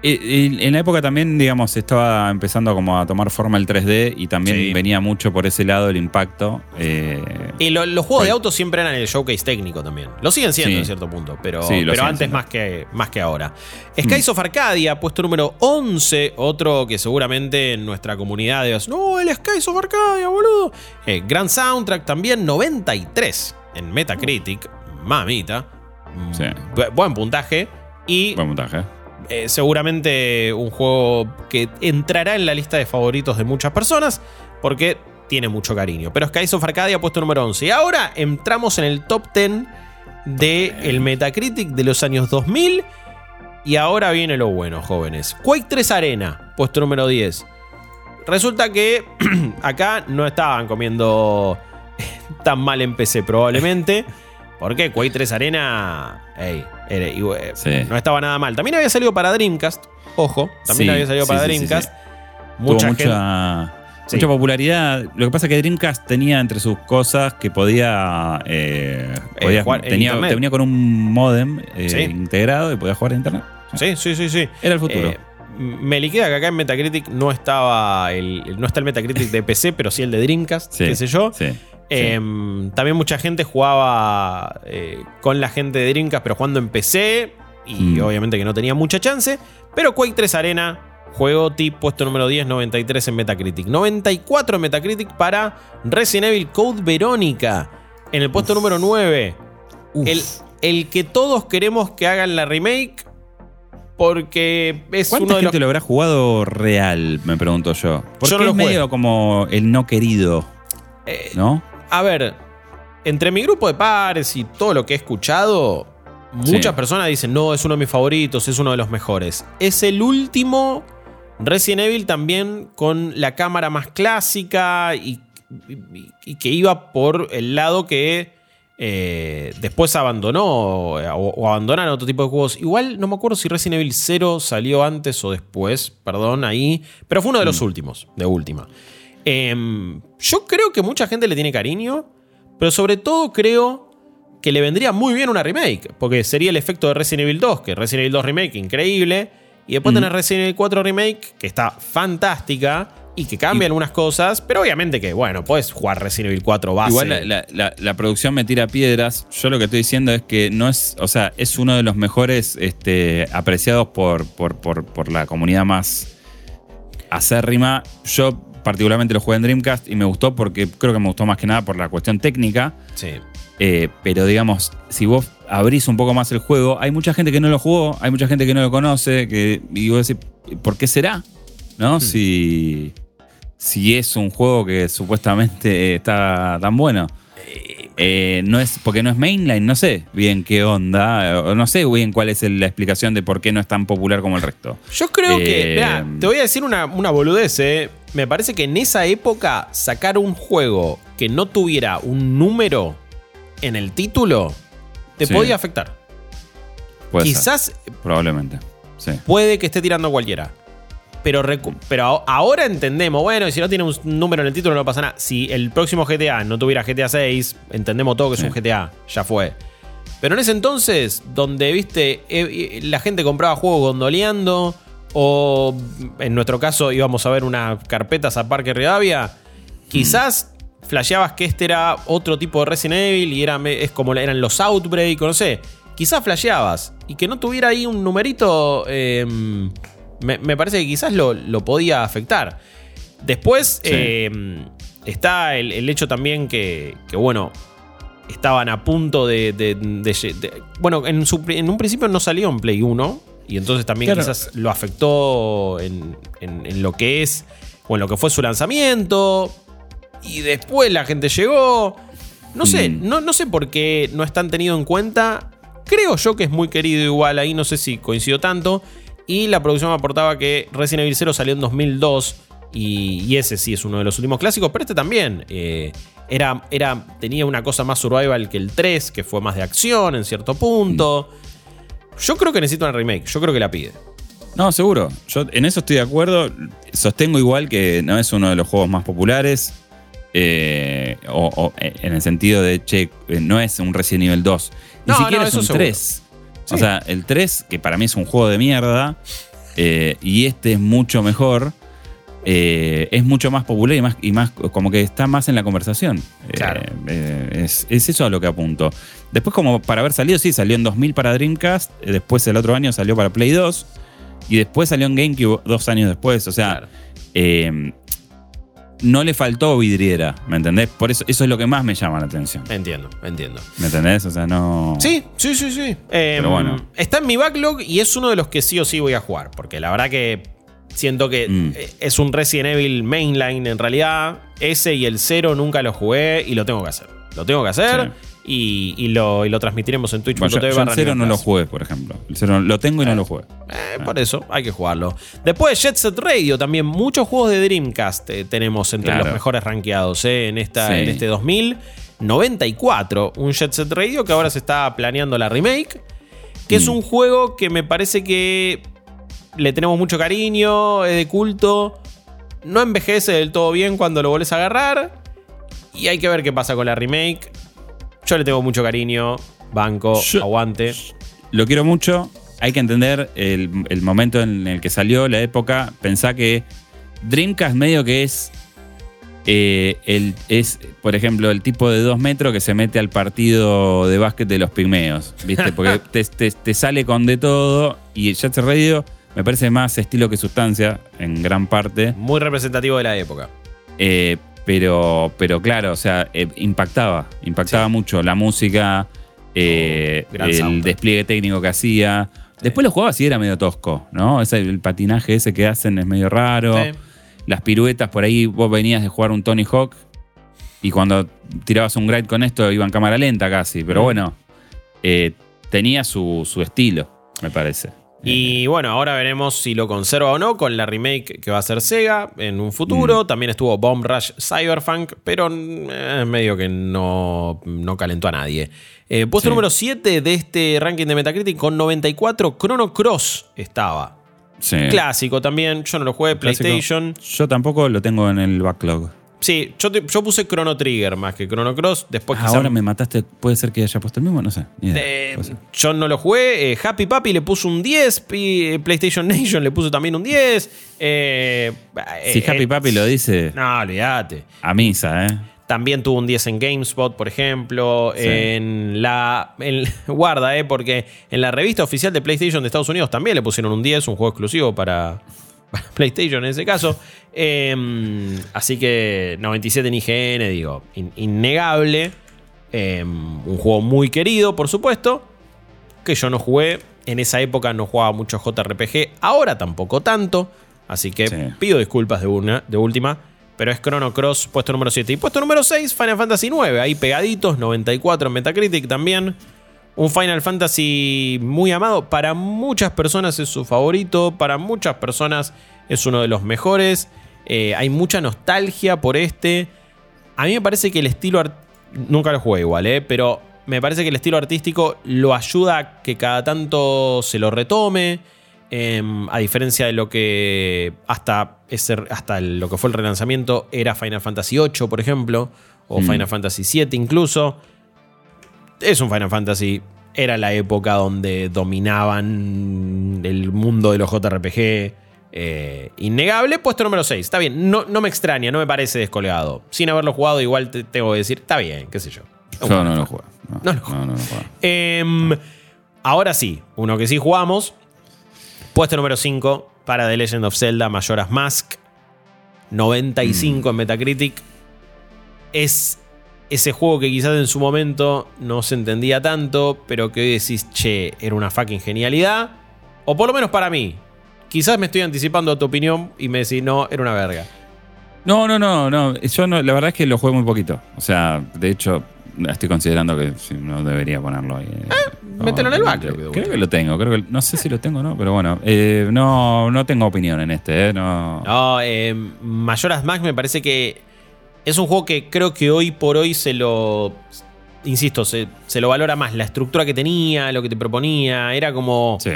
En la época también, digamos, estaba empezando como a tomar forma el 3D y también Sí. venía mucho por ese lado el impacto. eh, Y lo- los juegos de autos siempre eran el showcase técnico también. Lo siguen siendo Sí. en cierto punto, pero, Sí, antes siendo. más que, más que ahora. Skies of Arcadia, puesto número 11, otro que seguramente en nuestra comunidad digas, no, el Skies of Arcadia, boludo. Eh, Grand Soundtrack también 93 en Metacritic, mamita. Mm, Buen puntaje. Y buen montaje. ¿Eh? seguramente un juego que entrará en la lista de favoritos de muchas personas porque tiene mucho cariño. Pero Skies of Arcadia puesto número 11. Y ahora entramos en el top 10 del el Metacritic de los años 2000. Y ahora viene lo bueno, jóvenes. Quake 3 Arena, puesto número 10. Resulta que (clears throat) acá no estaban comiendo (laughs) tan mal en PC probablemente. (laughs) Porque Quake 3 Arena ey, era- y, eh, Sí. no estaba nada mal. También había salido para Dreamcast. Ojo, también Sí, había salido sí, para Dreamcast. sí. Mucha Tuvo gente. mucha, popularidad. Lo que pasa es que Dreamcast tenía entre sus cosas que podía. eh, Eh, podía- jugar en tenía, internet. te venía con un modem eh, Sí. integrado y podía jugar en internet. Sí, sí, sí, sí. Era el futuro. Eh, me liquida que acá en Metacritic no estaba el, el- no está el Metacritic de (laughs) PC, pero sí el de Dreamcast, Sí, qué sé yo. sí, Em, También mucha gente jugaba eh, con la gente de Dreamcast, pero jugando en PC. Y Mm. obviamente que no tenía mucha chance. Pero Quake 3 Arena Juego tip puesto número 10, 93 en Metacritic. 94 en Metacritic para Resident Evil Code Verónica. En el puesto número 9. El, el que todos queremos que hagan la remake. Porque es ¿Cuánta uno de los. lo habrá jugado real? Me pregunto yo. Porque Yo no lo es medio como el no querido, Eh, ¿no? A ver, entre mi grupo de pares y todo lo que he escuchado, muchas Sí. personas dicen, no, es uno de mis favoritos, es uno de los mejores. Es el último Resident Evil también con la cámara más clásica y, y- y que iba por el lado que eh, después abandonó o, o abandonaron otro tipo de juegos. Igual no me acuerdo si Resident Evil 0 salió antes o después, perdón, ahí, pero fue uno de los últimos, de última. Em, yo creo que mucha gente le tiene cariño, pero sobre todo creo que le vendría muy bien una remake, porque sería el efecto de Resident Evil 2, que Resident Evil 2 Remake, increíble, y después tener Resident Evil 4 Remake, que está fantástica y que cambia algunas cosas, pero obviamente que, bueno, puedes jugar Resident Evil 4 base. Igual la, la- la- la producción me tira piedras. Yo lo que estoy diciendo es que no es, o sea, es uno de los mejores este, apreciados por, por, por- por la comunidad más acérrima. Yo particularmente lo jugué en Dreamcast y me gustó porque creo que me gustó más que nada por la cuestión técnica. Sí. Eh, pero digamos, si vos abrís un poco más el juego, hay mucha gente que no lo jugó, hay mucha gente que no lo conoce, que, y vos decís, ¿por qué será? ¿No? Si, si es un juego que supuestamente está tan bueno. Eh, no es, porque no es mainline, no sé bien qué onda, no sé bien cuál es la explicación de por qué no es tan popular como el resto. Yo creo que, Eh, mirá, te voy a decir una, una boludez, eh. Me parece que en esa época sacar un juego que no tuviera un número en el título te Sí. podía afectar. Puede ser, Quizás probablemente. Sí. puede que esté tirando cualquiera. Pero, pero ahora entendemos, bueno, y si no tiene un número en el título no pasa nada. Si el próximo GTA no tuviera GTA 6, entendemos todo que es un GTA, ya fue. Pero en ese entonces, donde, viste, eh, eh, la gente compraba juegos gondoleando, o en nuestro caso íbamos a ver unas carpetas a Parque Rivadavia, quizás flasheabas que este era otro tipo de Resident Evil y era, es como eran los Outbreak, no sé. Quizás flasheabas y que no tuviera ahí un numerito, eh, me, me parece que quizás lo, lo podía afectar. Después Sí. eh, está el, el hecho también que, que, bueno, estaban a punto de... de- de- de- bueno, en, su en un principio no salió en Play 1 y entonces también Claro. quizás lo afectó en, en- en lo que es o en lo que fue su lanzamiento y después la gente llegó. No sé, Mm. no, no sé por qué no están tenido en cuenta. Creo yo que es muy querido igual ahí, no sé si coincido tanto. Y la producción me aportaba que Resident Evil 0 salió en 2002 y, y ese sí es uno de los últimos clásicos, pero este también. eh, era, era, tenía una cosa más survival que el 3, que fue más de acción en cierto punto. Yo creo que necesita una remake, yo creo que la pide. No, seguro. Yo en eso estoy de acuerdo. Sostengo igual que no es uno de los juegos más populares. eh, o, o, eh, en el sentido de, che, eh, no es un Resident Evil 2. Ni No, siquiera no, es un seguro. 3. Sí. O sea, el 3, que para mí es un juego de mierda, eh, y este es mucho mejor, eh, es mucho más popular y más, y más como que está más en la conversación. Eh, Claro. eh, es, es eso a lo que apunto. Después, como para haber salido, sí, salió en 2000 para Dreamcast, después el otro año salió para Play 2, y después salió en GameCube dos años después. O sea, Claro. no le faltó vidriera, ¿me entendés? Por eso, eso es lo que más me llama la atención. Entiendo, entiendo. ¿Me entendés? O sea, no. Sí, sí, sí, sí. Pero bueno. Está en mi backlog y es uno de los que sí o sí voy a jugar. Porque la verdad que siento que Mm. eh, es un Resident Evil mainline en realidad. Ese y el 0 nunca lo jugué y lo tengo que hacer. Lo tengo que hacer y, y lo, y lo transmitiremos en Bueno, yo, twitch.tv. yo el barra cero no lo jugué, por ejemplo. El cero lo tengo y no lo jugué. Eh, por eso, hay que jugarlo. Después Jet Set Radio, también muchos juegos de Dreamcast eh, tenemos entre Claro. los mejores rankeados eh, en, esta, Sí. en este 2094. Un Jet Set Radio que ahora se está planeando la remake. Que es Mm. un juego que me parece que le tenemos mucho cariño, es de culto. No envejece del todo bien cuando lo volvés a agarrar. Y hay que ver qué pasa con la remake. Yo le tengo mucho cariño. Banco, Yo- aguante. Lo quiero mucho. Hay que entender el, el momento en el que salió, la época. Pensá que Dreamcast medio que es. eh, el, es, por ejemplo, el tipo de dos metros que se mete al partido de básquet de los pigmeos. ¿Viste? (laughs) Porque te, te- te sale con de todo y Jet Set Radio Me parece más estilo que sustancia, en gran parte. Muy representativo de la época. Eh, pero, pero claro, o sea, eh, impactaba. Impactaba mucho la música, eh, gran el despliegue técnico que hacía. Después lo jugaba y era medio tosco, ¿no? Ese, el patinaje ese que hacen es medio raro. Sí. Las piruetas, por ahí vos venías de jugar un Tony Hawk y cuando tirabas un gride con esto iba en cámara lenta casi. Pero Mm. bueno, eh, tenía su, su estilo, me parece. Y bueno, ahora veremos si lo conserva o no con la remake que va a hacer Sega en un futuro. También estuvo Bomb Rush Cyberpunk, pero eh, medio que no, no calentó a nadie. Eh, puesto Sí. número 7 de este ranking de Metacritic con 94, Chrono Cross estaba. Sí. Clásico también, yo no lo jugué, Clásico. PlayStation. Yo tampoco lo tengo en el backlog. Sí, yo, te- yo puse Chrono Trigger más que Chrono Cross. Después quizá- Ahora me mataste, puede ser que haya puesto el mismo, no sé. ni idea. Eh, yo no lo jugué. eh, Happy Papi le puso un 10. Pi- PlayStation (laughs) Nation le puso también un 10. eh, si eh, Happy eh, Papi lo dice, No, olvídate. a misa, ¿eh? También tuvo un 10 en GameSpot, por ejemplo. Sí. En la. en- (laughs) guarda, eh, porque en la revista oficial de PlayStation de Estados Unidos también le pusieron un 10, un juego exclusivo para, (laughs) para PlayStation en ese caso. Eh, así que 97 en IGN, digo, in- innegable. Eh, un juego muy querido, por supuesto. Que yo no jugué. En esa época no jugaba mucho JRPG. Ahora tampoco tanto. Así que Sí. pido disculpas de, una, de última. Pero es Chrono Cross, puesto número 7. Y puesto número 6, Final Fantasy 9. Ahí pegaditos, 94 en Metacritic también. Un Final Fantasy muy amado. Para muchas personas es su favorito. Para muchas personas es uno de los mejores. Eh, hay mucha nostalgia por este. A mí me parece que el estilo. art- Nunca lo jugué igual, ¿eh? Pero me parece que el estilo artístico lo ayuda a que cada tanto se lo retome. em, a diferencia de lo que. Hasta, ese, hasta lo que fue el relanzamiento era Final Fantasy VIII, por ejemplo. O Mm. Final Fantasy VII incluso. Es un Final Fantasy. Era la época donde dominaban el mundo de los JRPG. Eh, innegable, puesto número 6. Está bien, no, no me extraña, no me parece descolgado. Sin haberlo jugado, igual te tengo que decir, está bien, qué sé yo. Yo no lo juego. No, No lo no, no, no juego. Em, ahora sí, uno que sí jugamos. Puesto número 5 para The Legend of Zelda Majora's Mask. 95 en Metacritic. Es ese juego que quizás en su momento no se entendía tanto, pero que hoy decís, che, era una fucking genialidad. O por lo menos para mí. Quizás me estoy anticipando a tu opinión y me decís, no, era una verga. No, no, no, no. Yo no, la verdad es que lo juego muy poquito. O sea, de hecho, estoy considerando que no debería ponerlo ahí. No, Ah, mételo en el backlog, Creo, que lo tengo. Creo que, no sé si lo tengo o no, pero bueno. Eh, no, no tengo opinión en este, ¿eh? No. No, eh, Majora's Mask me parece que es un juego que creo que hoy por hoy se lo. Insisto, se, se lo valora más. La estructura que tenía, lo que te proponía. Era como Sí.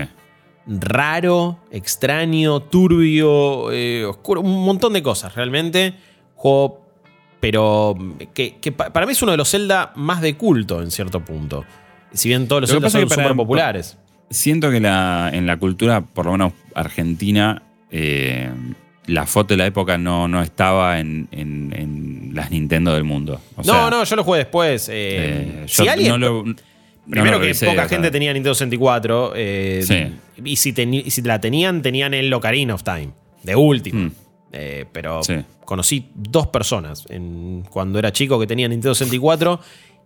Raro, extraño, turbio, eh, oscuro. Un montón de cosas, realmente. Juego. Pero que, que pa- para mí es uno de los Zelda más de culto en cierto punto. Si bien todos los Zelda son súper populares. Siento que la, en la cultura, por lo menos argentina, eh, la foto de la época no, no estaba en, en- en las Nintendo del mundo. O no, sea, no, yo lo jugué después. eh, si yo alguien, no lo- Primero que revisé, poca gente tenía Nintendo 64. eh, Sí. y, si teni- y si la tenían, tenían el Ocarina of Time. De último. Mm. Eh, pero Sí. conocí dos personas en- cuando era chico que tenían Nintendo 64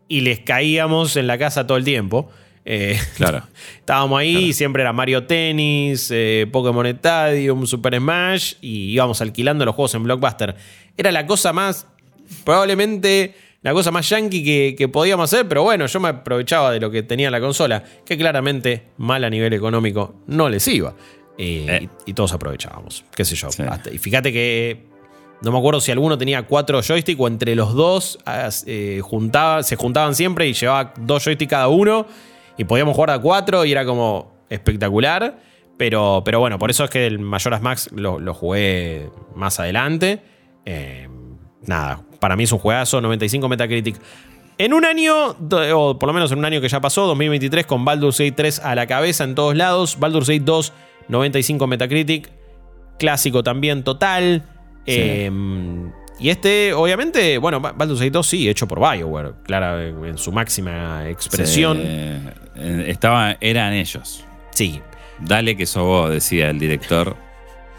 y les caíamos en la casa todo el tiempo. Eh, (laughs) Claro. estábamos ahí y siempre era Mario Tennis, eh, Pokémon Stadium, Super Smash y íbamos alquilando los juegos en Blockbuster. Era la cosa más, probablemente la cosa más yankee que, que podíamos hacer, pero bueno, yo me aprovechaba de lo que tenía la consola, que claramente mal a nivel económico no les iba. Eh, Eh. y, y todos aprovechábamos, qué sé yo. Sí. Hasta- y fíjate que no me acuerdo si alguno tenía cuatro joysticks o entre los dos eh, juntaba, se juntaban siempre y llevaba dos joysticks cada uno y podíamos jugar a cuatro y era como espectacular. Pero, pero bueno, por eso es que el Majora's Max lo, lo jugué más adelante. Eh, nada, para mí es un juegazo, 95 Metacritic. En un año, o por lo menos en un año que ya pasó, 2023, con Baldur's Gate 3 a la cabeza en todos lados. Baldur's Gate 2, 95 Metacritic. Clásico también, total. Sí. Eh, y este, obviamente, bueno, Ba- Baldur's Gate 2 sí, hecho por Bioware, clara en su máxima expresión. Sí, eh, estaba, eran ellos. Sí. Dale que sos vos, decía el director.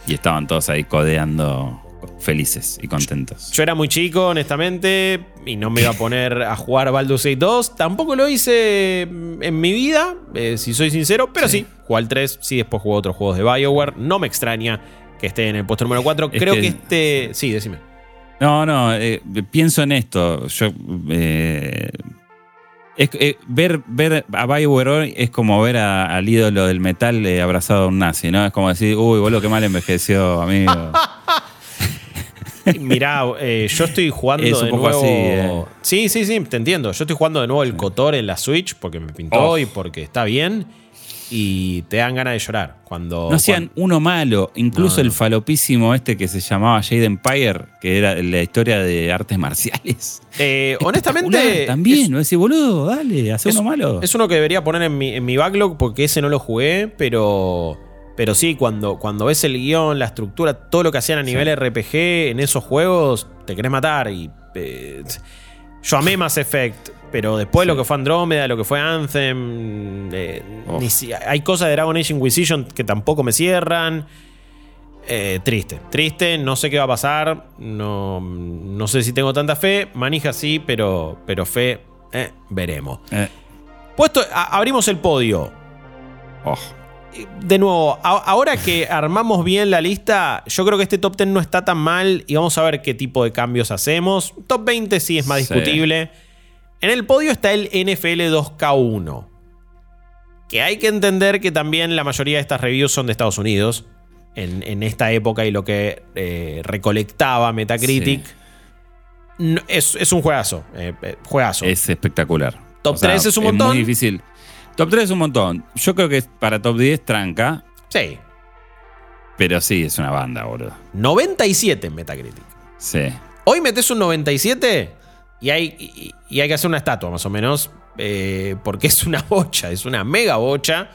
Y estaban todos ahí codeando felices y contentos. Yo era muy chico, honestamente, y no me iba a poner a jugar Baldur's Gate 2. Tampoco lo hice en mi vida, eh, si soy sincero, pero sí, jugué al 3, sí, después jugué otros juegos de Bioware. No me extraña que esté en el puesto número 4. Creo que, este... Sí, decime. No, no, eh, pienso en esto. Yo... Eh, ver, ver a Bioware hoy es como ver al ídolo del metal abrazado a un nazi, ¿no? Es como decir, uy, boludo, qué mal envejeció, amigo. (laughs) Mirá, eh, yo estoy jugando de nuevo. Así, eh. Sí, sí, sí, te entiendo. Yo estoy jugando de nuevo el Cotor en la Switch porque me pintó y porque está bien. Y te dan ganas de llorar. Cuando, no hacían uno malo. Incluso el falopísimo este que se llamaba Jade Empire, que era la historia de artes marciales. Eh, honestamente. También, no decir, boludo, dale, hace uno malo. Es uno que debería poner en mi, en mi backlog porque ese no lo jugué, pero pero sí, cuando, cuando ves el guion, la estructura, todo lo que hacían a nivel RPG en esos juegos, te querés matar. Y eh, yo amé Mass Effect, pero después lo que fue Andrómeda, lo que fue Anthem, eh, hay cosas de Dragon Age Inquisition que tampoco me cierran. Eh, triste, triste, no sé qué va a pasar, no, no sé si tengo tanta fe, manija sí, pero, pero fe, veremos. Puesto, abrimos el podio. Oh de nuevo, ahora que (laughs) armamos bien la lista, yo creo que este top 10 no está tan mal y vamos a ver qué tipo de cambios hacemos. Top 20 sí es más discutible. En el podio está el NFL 2K1. Que hay que entender que también la mayoría de estas reviews son de Estados Unidos. En, esta época y lo que eh, recolectaba Metacritic. es, un juegazo. Eh, eh, juegazo. Es espectacular. Top 3 es un montón. Es muy difícil. Top 3 es un montón. Yo creo que para top 10 tranca. Sí. Pero sí, es una banda, boludo. 97 en Metacritic. Sí. Hoy metes un 97 y hay, y, hay que hacer una estatua, más o menos. Eh, porque es una bocha, es una mega bocha.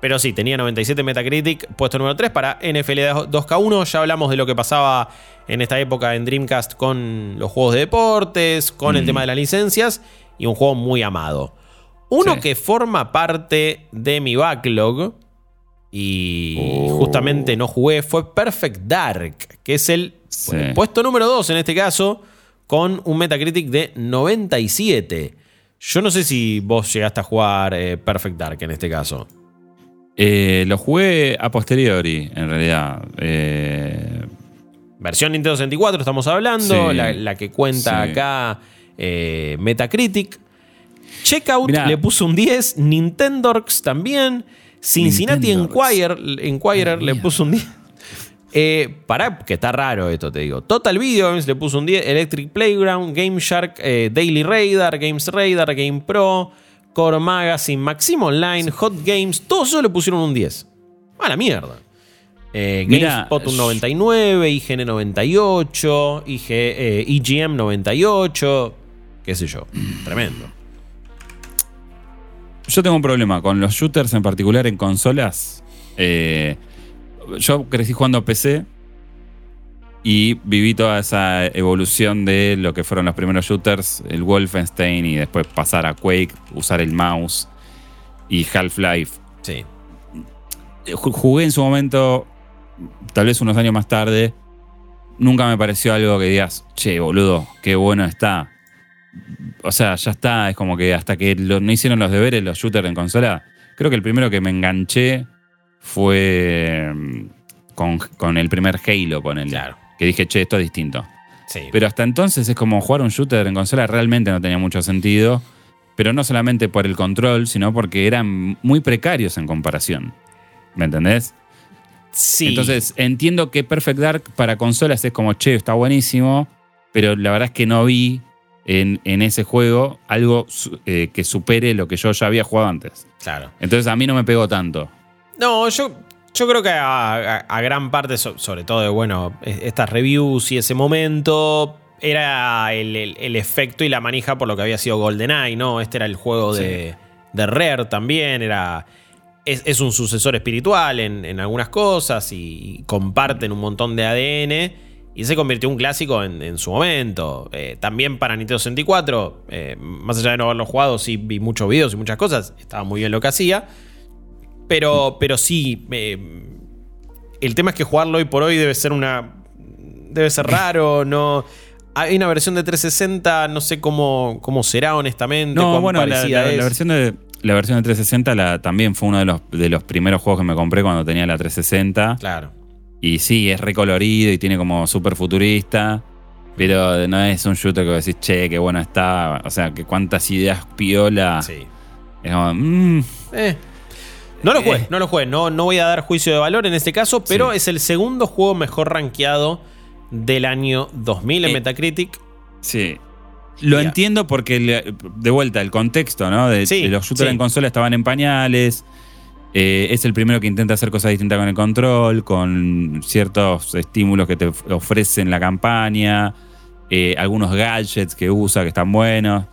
Pero sí, tenía 97 Metacritic, puesto número 3 para NFL 2K1. Ya hablamos de lo que pasaba en esta época en Dreamcast con los juegos de deportes, con el mm. tema de las licencias y un juego muy amado. Uno que forma parte de mi backlog y oh. justamente no jugué fue Perfect Dark, que es el, puesto número 2 en este caso, con un Metacritic de 97. Yo no sé si vos llegaste a jugar eh, Perfect Dark en este caso. Eh, lo jugué a posteriori, en realidad. Eh, Versión Nintendo 64 estamos hablando, la, que cuenta acá Metacritic. Checkout le puso un 10, Nintendox también, Cincinnati Enquirer, le puso un 10. Eh, pará, que está raro esto, te digo. Total Video Games le puso un 10, Electric Playground, Game Shark, eh, Daily Radar, Games Radar, Game Pro, Core Magazine, Maxim Online, Hot Games, todos eso le pusieron un 10. A la mierda. Eh, GameSpot un 99, IGN 98, IG, EGM 98, qué sé yo. Tremendo yo tengo un problema con los shooters en particular en consolas. Eh, yo crecí jugando a PC y viví toda esa evolución de lo que fueron los primeros shooters, el Wolfenstein y después pasar a Quake, usar el mouse y Half-Life. Sí. Jugué en su momento, tal vez unos años más tarde. Nunca me pareció algo que digas, che, boludo, qué bueno está o sea, ya está, es como que hasta que no hicieron los deberes los shooters en consola, creo que el primero que me enganché fue mm, con, el primer Halo, con el claro. que dije, che, esto es distinto. Pero hasta entonces es como jugar un shooter en consola realmente no tenía mucho sentido, pero no solamente por el control, sino porque eran muy precarios en comparación. ¿Me entendés? Sí. Entonces entiendo que Perfect Dark para consolas es como, che, está buenísimo, pero la verdad es que no vi en, ese juego algo eh, que supere lo que yo ya había jugado antes. Claro. Entonces a mí no me pegó tanto. No, yo, yo creo que a, gran parte, sobre todo de, bueno, estas reviews y ese momento, era el, efecto y la manija por lo que había sido GoldenEye, ¿no? Este era el juego de, de Rare también, era... Es, un sucesor espiritual en, en algunas cosas y comparten un montón de ADN. Y se convirtió en un clásico en, su momento. Eh, también para Nintendo 64, eh, más allá de no haberlo jugado, sí vi muchos videos y muchas cosas. Estaba muy bien lo que hacía. Pero, pero sí, eh, el tema es que jugarlo hoy por hoy debe ser una. Debe ser raro, (laughs) no. Hay una versión de 360, no sé cómo, cómo será, honestamente. No, bueno, la, versión de, la versión de 360 la, también fue uno de los, de los primeros juegos que me compré cuando tenía la 360. Claro. Y sí, es recolorido y tiene como súper futurista. Pero no es un shooter que decís, che, qué bueno está. O sea, que cuántas ideas piola. Sí. Es como, mm, Eh. No lo jugué, Eh. no lo jugué. No, no voy a dar juicio de valor en este caso, pero Sí. es el segundo juego mejor rankeado del año 2000 en Eh, Metacritic. Sí. Lo entiendo porque, de vuelta, el contexto, ¿no? De, Sí, de los shooters sí. en consola estaban en pañales. Eh, es el primero que intenta hacer cosas distintas con el control, con ciertos estímulos que te of- ofrecen la campaña, eh, algunos gadgets que usa que están buenos.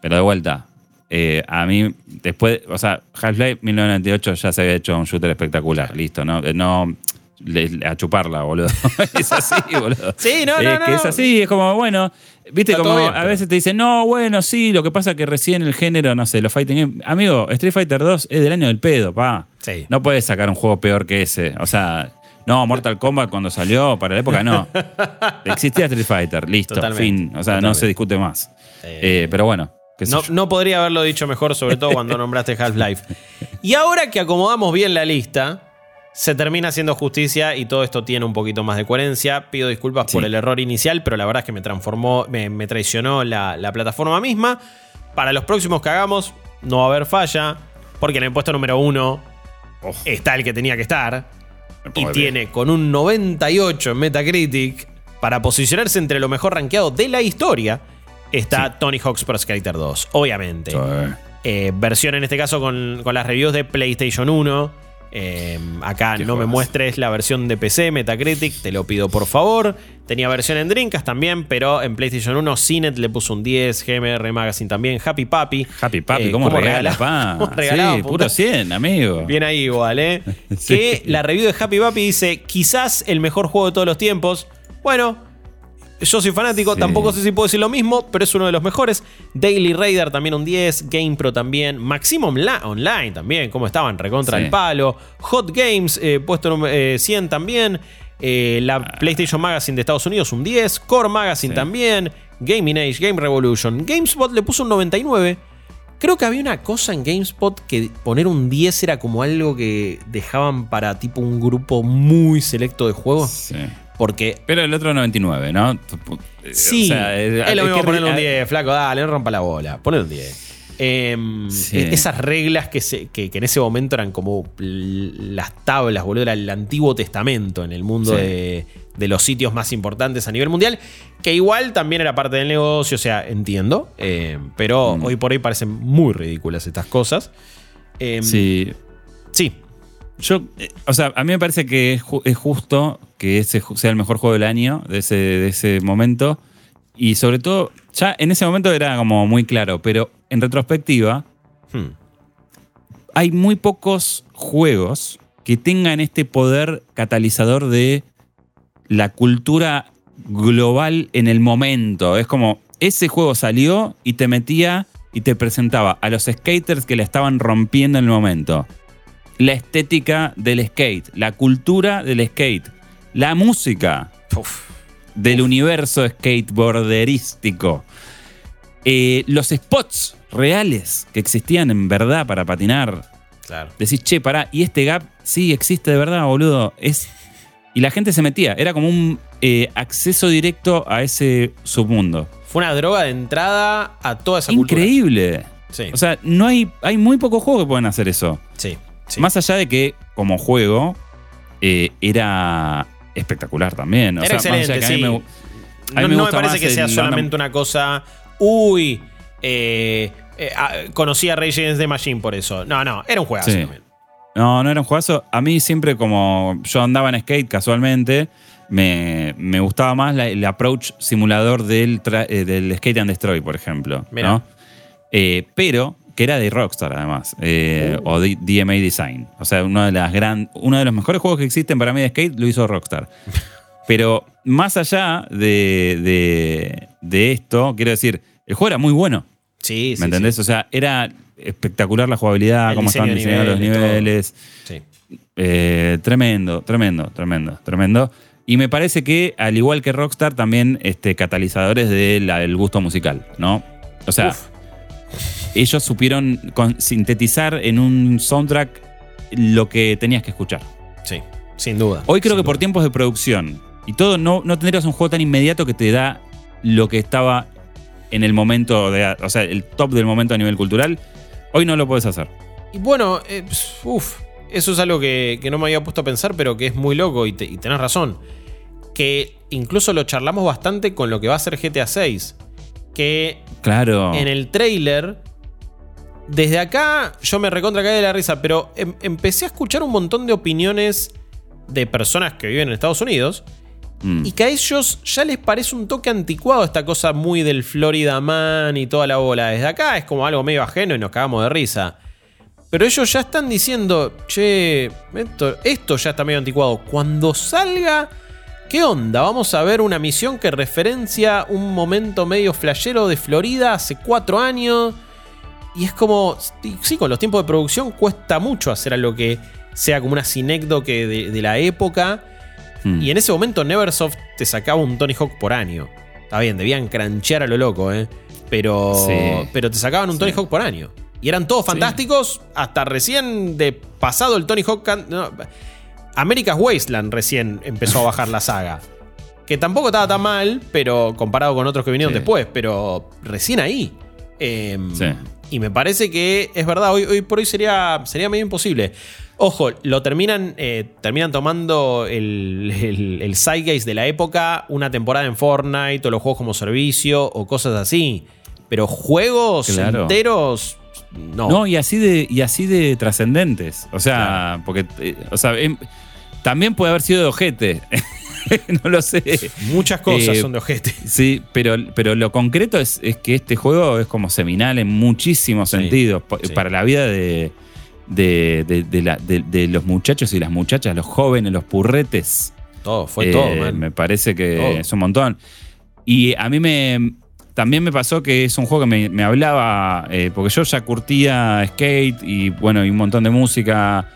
Pero de vuelta, eh, a mí, después, o sea, Half-Life 1998 ya se había hecho un shooter espectacular, listo, ¿no? No le- a chuparla, boludo. (laughs) es así, boludo. Sí, no, no, que no. es así, es como, bueno, viste, Está como bien, a pero- veces te dicen, no, bueno, sí, lo que pasa es que recién el género, no sé, los fighting. Amigo, Street Fighter 2 es del año del pedo, pa. Sí. No puedes sacar un juego peor que ese. O sea, no, Mortal Kombat cuando salió, para la época no. (laughs) Existía Street Fighter, listo, Totalmente, fin. O sea, no se discute más. Eh, Eh, pero bueno, No, no podría haberlo dicho mejor, sobre todo cuando (laughs) nombraste Half-Life. Y ahora que acomodamos bien la lista, se termina haciendo justicia y todo esto tiene un poquito más de coherencia. Pido disculpas por el error inicial, pero la verdad es que me transformó, me, me traicionó la, la plataforma misma. Para los próximos que hagamos, no va a haber falla, porque en el puesto número uno está el que tenía que estar. Y tiene con un 98 en Metacritic para posicionarse entre lo mejor rankeado de la historia. Está Tony Hawk's Pro Skater 2, obviamente. Eh, versión en este caso con, con las reviews de PlayStation 1. Eh, acá no me muestres la versión de PC, Metacritic, te lo pido por favor. Tenía versión en Dreamcast también, pero en PlayStation 1 Cinet le puso un 10, GMR Magazine también, Happy Papi. Happy Papi, Eh, ¿cómo, regala, (laughs) cómo regalaba sí, puro 100, amigo. Bien ahí igual, ¿eh? (laughs) Sí. Que la review de Happy Papi dice, quizás el mejor juego de todos los tiempos. Bueno, yo soy fanático, Sí. tampoco sé si puedo decir lo mismo, pero es uno de los mejores. Daily Raider también un 10, GamePro también, Maximum La- Online también, ¿cómo estaban? Recontra Sí. el palo. Hot Games, eh, puesto número- eh, 100 también. Eh, la PlayStation Magazine de Estados Unidos un 10, Core Magazine Sí. también, Gaming Age, Game Revolution. GameSpot le puso un 99. Creo que había una cosa en GameSpot que poner un 10 era como algo que dejaban para tipo un grupo muy selecto de juegos. Sí. Porque Pero el otro 99, ¿no? sí, O sea, es, es lo mismo que- ponerle un 10, flaco, dale, no rompa la bola, poner un 10. Em, Sí. e- Esas reglas que, se- que- que en ese momento eran como las tablas, boludo, era el Antiguo Testamento en el mundo Sí. de, de los sitios más importantes a nivel mundial, que igual también era parte del negocio, o sea, entiendo, em, pero Mm. hoy por hoy parecen muy ridículas estas cosas. Em, Sí. Sí, Yo, eh, o sea, a mí me parece que es, ju- es justo que ese sea el mejor juego del año, de ese, de ese momento. Y sobre todo, ya en ese momento era como muy claro, pero en retrospectiva, Hmm. hay muy pocos juegos que tengan este poder catalizador de la cultura global en el momento. Es como, ese juego salió y te metía y te presentaba a los skaters que la estaban rompiendo en el momento. La estética del skate, la cultura del skate, la música Uf. del universo skateboarderístico. Eh, los spots reales que existían en verdad para patinar. Claro. Decís, che, pará, y este gap sí existe de verdad, boludo. Es... Y la gente se metía. Era como un eh, acceso directo a ese submundo. Fue una droga de entrada a toda esa cultura. Increíble. Sí, O sea, no hay, hay muy pocos juegos que pueden hacer eso. sí, sí. Más allá de que, como juego, eh, era espectacular también. O Era sea, más allá de excelente, que a mí sí. me gu- a mí no, me no me gusta parece que sea solamente una cosa. Uy, eh, eh, ah, conocí a Rage Against the Machine por eso. No, no, era un juegazo Sí. también. No, no era un juegazo. A mí siempre como yo andaba en skate casualmente, me, me gustaba más la- el approach simulador del, tra- eh, del Skate and Destroy, por ejemplo. Eh, pero que era de Rockstar además, eh, Uh. o de DMA Design. O sea, uno de, las gran, uno de los mejores juegos que existen para mí de skate lo hizo Rockstar. (laughs) Pero más allá de, de- de esto, quiero decir, el juego era muy bueno. Sí, sí. ¿Me entendés? O sea, era espectacular la jugabilidad, El cómo estaban diseñados los niveles. Sí. Eh, tremendo, tremendo, tremendo, tremendo. Y me parece que, al igual que Rockstar, también este, catalizadores del gusto musical, ¿no? O sea, Uf. Ellos supieron con- sintetizar en un soundtrack lo que tenías que escuchar. Sí, sin duda. Hoy creo que por tiempos de producción y todo, no, no tendrías un juego tan inmediato que te da lo que estaba en el momento, de, o sea, el top del momento a nivel cultural. Hoy no lo puedes hacer. Y bueno, eh, uff, eso es algo que, que no me había puesto a pensar, pero que es muy loco y, te- y tenés razón. Que incluso lo charlamos bastante con lo que va a ser GTA 6. Que Claro. en el trailer, desde acá yo me recontra caí de la risa, pero em- empecé a escuchar un montón de opiniones de personas que viven en Estados Unidos Mm. y que a ellos ya les parece un toque anticuado esta cosa muy del Florida Man y toda la bola. Desde acá es como algo medio ajeno y nos cagamos de risa. Pero ellos ya están diciendo, che, esto, esto ya está medio anticuado. Cuando salga, ¿qué onda? Vamos a ver una misión que referencia un momento medio flashero de Florida hace cuatro años. Y es como, sí, con los tiempos de producción cuesta mucho hacer algo que sea como una sinécdoque de, de la época. Mm. Y en ese momento Neversoft te sacaba un Tony Hawk por año. Está bien, debían cranchear a lo loco, ¿eh? Pero, Sí. pero te sacaban un Tony. Hawk por año. Y eran todos fantásticos hasta recién de pasado el Tony Hawk. no, America's Wasteland recién empezó a bajar la saga. Que tampoco estaba tan mal, pero comparado con otros que vinieron después, pero recién ahí. Em, Sí. Y me parece que es verdad, hoy, hoy por hoy sería, sería medio imposible. Ojo, lo terminan, eh, terminan tomando el, el, el zeitgeist de la época, una temporada en Fortnite o los juegos como servicio o cosas así. Pero juegos Claro. enteros, no. No, y así de, y así de trascendentes. O sea, porque, eh, o sea, em, también puede haber sido de ojete. (laughs) (laughs) no lo sé. Muchas cosas Eh, son de ojete. Sí, pero, pero lo concreto es, es que este juego es como seminal en muchísimos Sí, sentidos sí. para la vida de, de, de- de la- de- de los muchachos y las muchachas, los jóvenes, los purretes. Todo, fue Eh, todo, man. Me parece que Todo. es un montón. Y a mí me. También me pasó que es un juego que me, me hablaba, eh, porque yo ya curtía skate y bueno, y un montón de música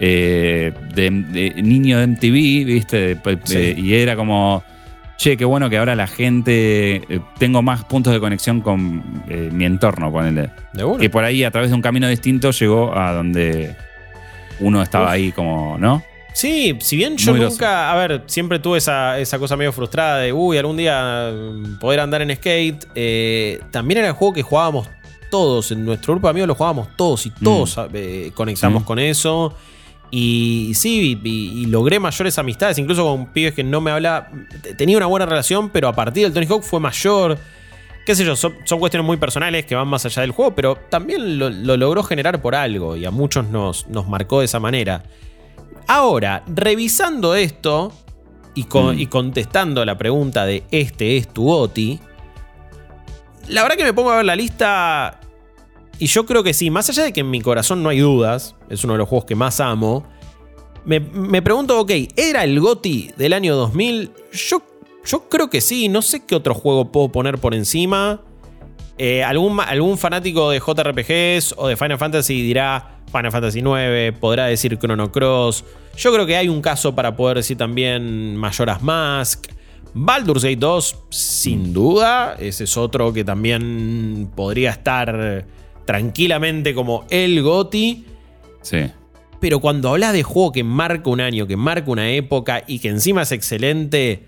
eh, de, de niño de MTV, ¿viste? Sí. de- y era como, che, qué bueno que ahora la gente, eh, tengo más puntos de conexión con eh, mi entorno, ponele. De una. Que por ahí, a través de un camino distinto, llegó a donde uno estaba Uf. ahí como, ¿no? Sí, si bien yo Muy nunca, a ver, siempre tuve esa, esa cosa medio frustrada de, uy, algún día mm, poder andar en skate, eh, también era el juego que jugábamos todos, en nuestro grupo de amigos lo jugábamos todos y todos eh, conectamos Sí. con eso. Y sí, y, y logré mayores amistades, incluso con pibes que no me hablaba. Tenía una buena relación, pero a partir del Tony Hawk fue mayor. Qué sé yo, son, son cuestiones muy personales que van más allá del juego, pero también lo, lo logró generar por algo y a muchos nos, nos marcó de esa manera. Ahora, revisando esto y, con- Mm. y contestando la pregunta de este es tu OTI, la verdad que me pongo a ver la lista y yo creo que sí, más allá de que en mi corazón no hay dudas, es uno de los juegos que más amo, me, me pregunto, ok, ¿era el GOTI del año 2000? Yo, yo creo que sí, no sé qué otro juego puedo poner por encima. Eh, algún, algún fanático de JRPGs o de Final Fantasy dirá Final Fantasy IX, podrá decir Chrono Cross. Yo creo que hay un caso para poder decir también Majora's Mask. Baldur's Gate 2, sin duda, ese es otro que también podría estar tranquilamente como el GOTI. Sí. Pero cuando hablas de juego que marca un año, que marca una época y que encima es excelente,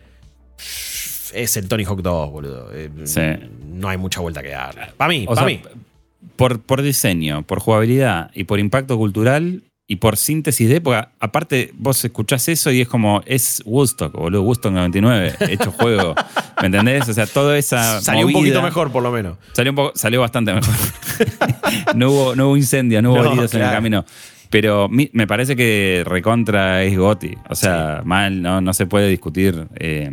es el Tony Hawk 2, boludo. Eh, Sí. No hay mucha vuelta que dar. Para mí, para mí. Por, por diseño, por jugabilidad y por impacto cultural y por síntesis de época. Aparte, vos escuchás eso y es como, es Woodstock, boludo, Woodstock 99, hecho (laughs) juego. ¿Me entendés? O sea, toda esa. Salió un poquito mejor, por lo menos. Salió, un poco, salió bastante mejor. (laughs) no, hubo, no hubo incendios, no hubo No, heridos en el camino. Pero mi- me parece que recontra es Goti. O sea, mal, no, no se puede discutir. eh,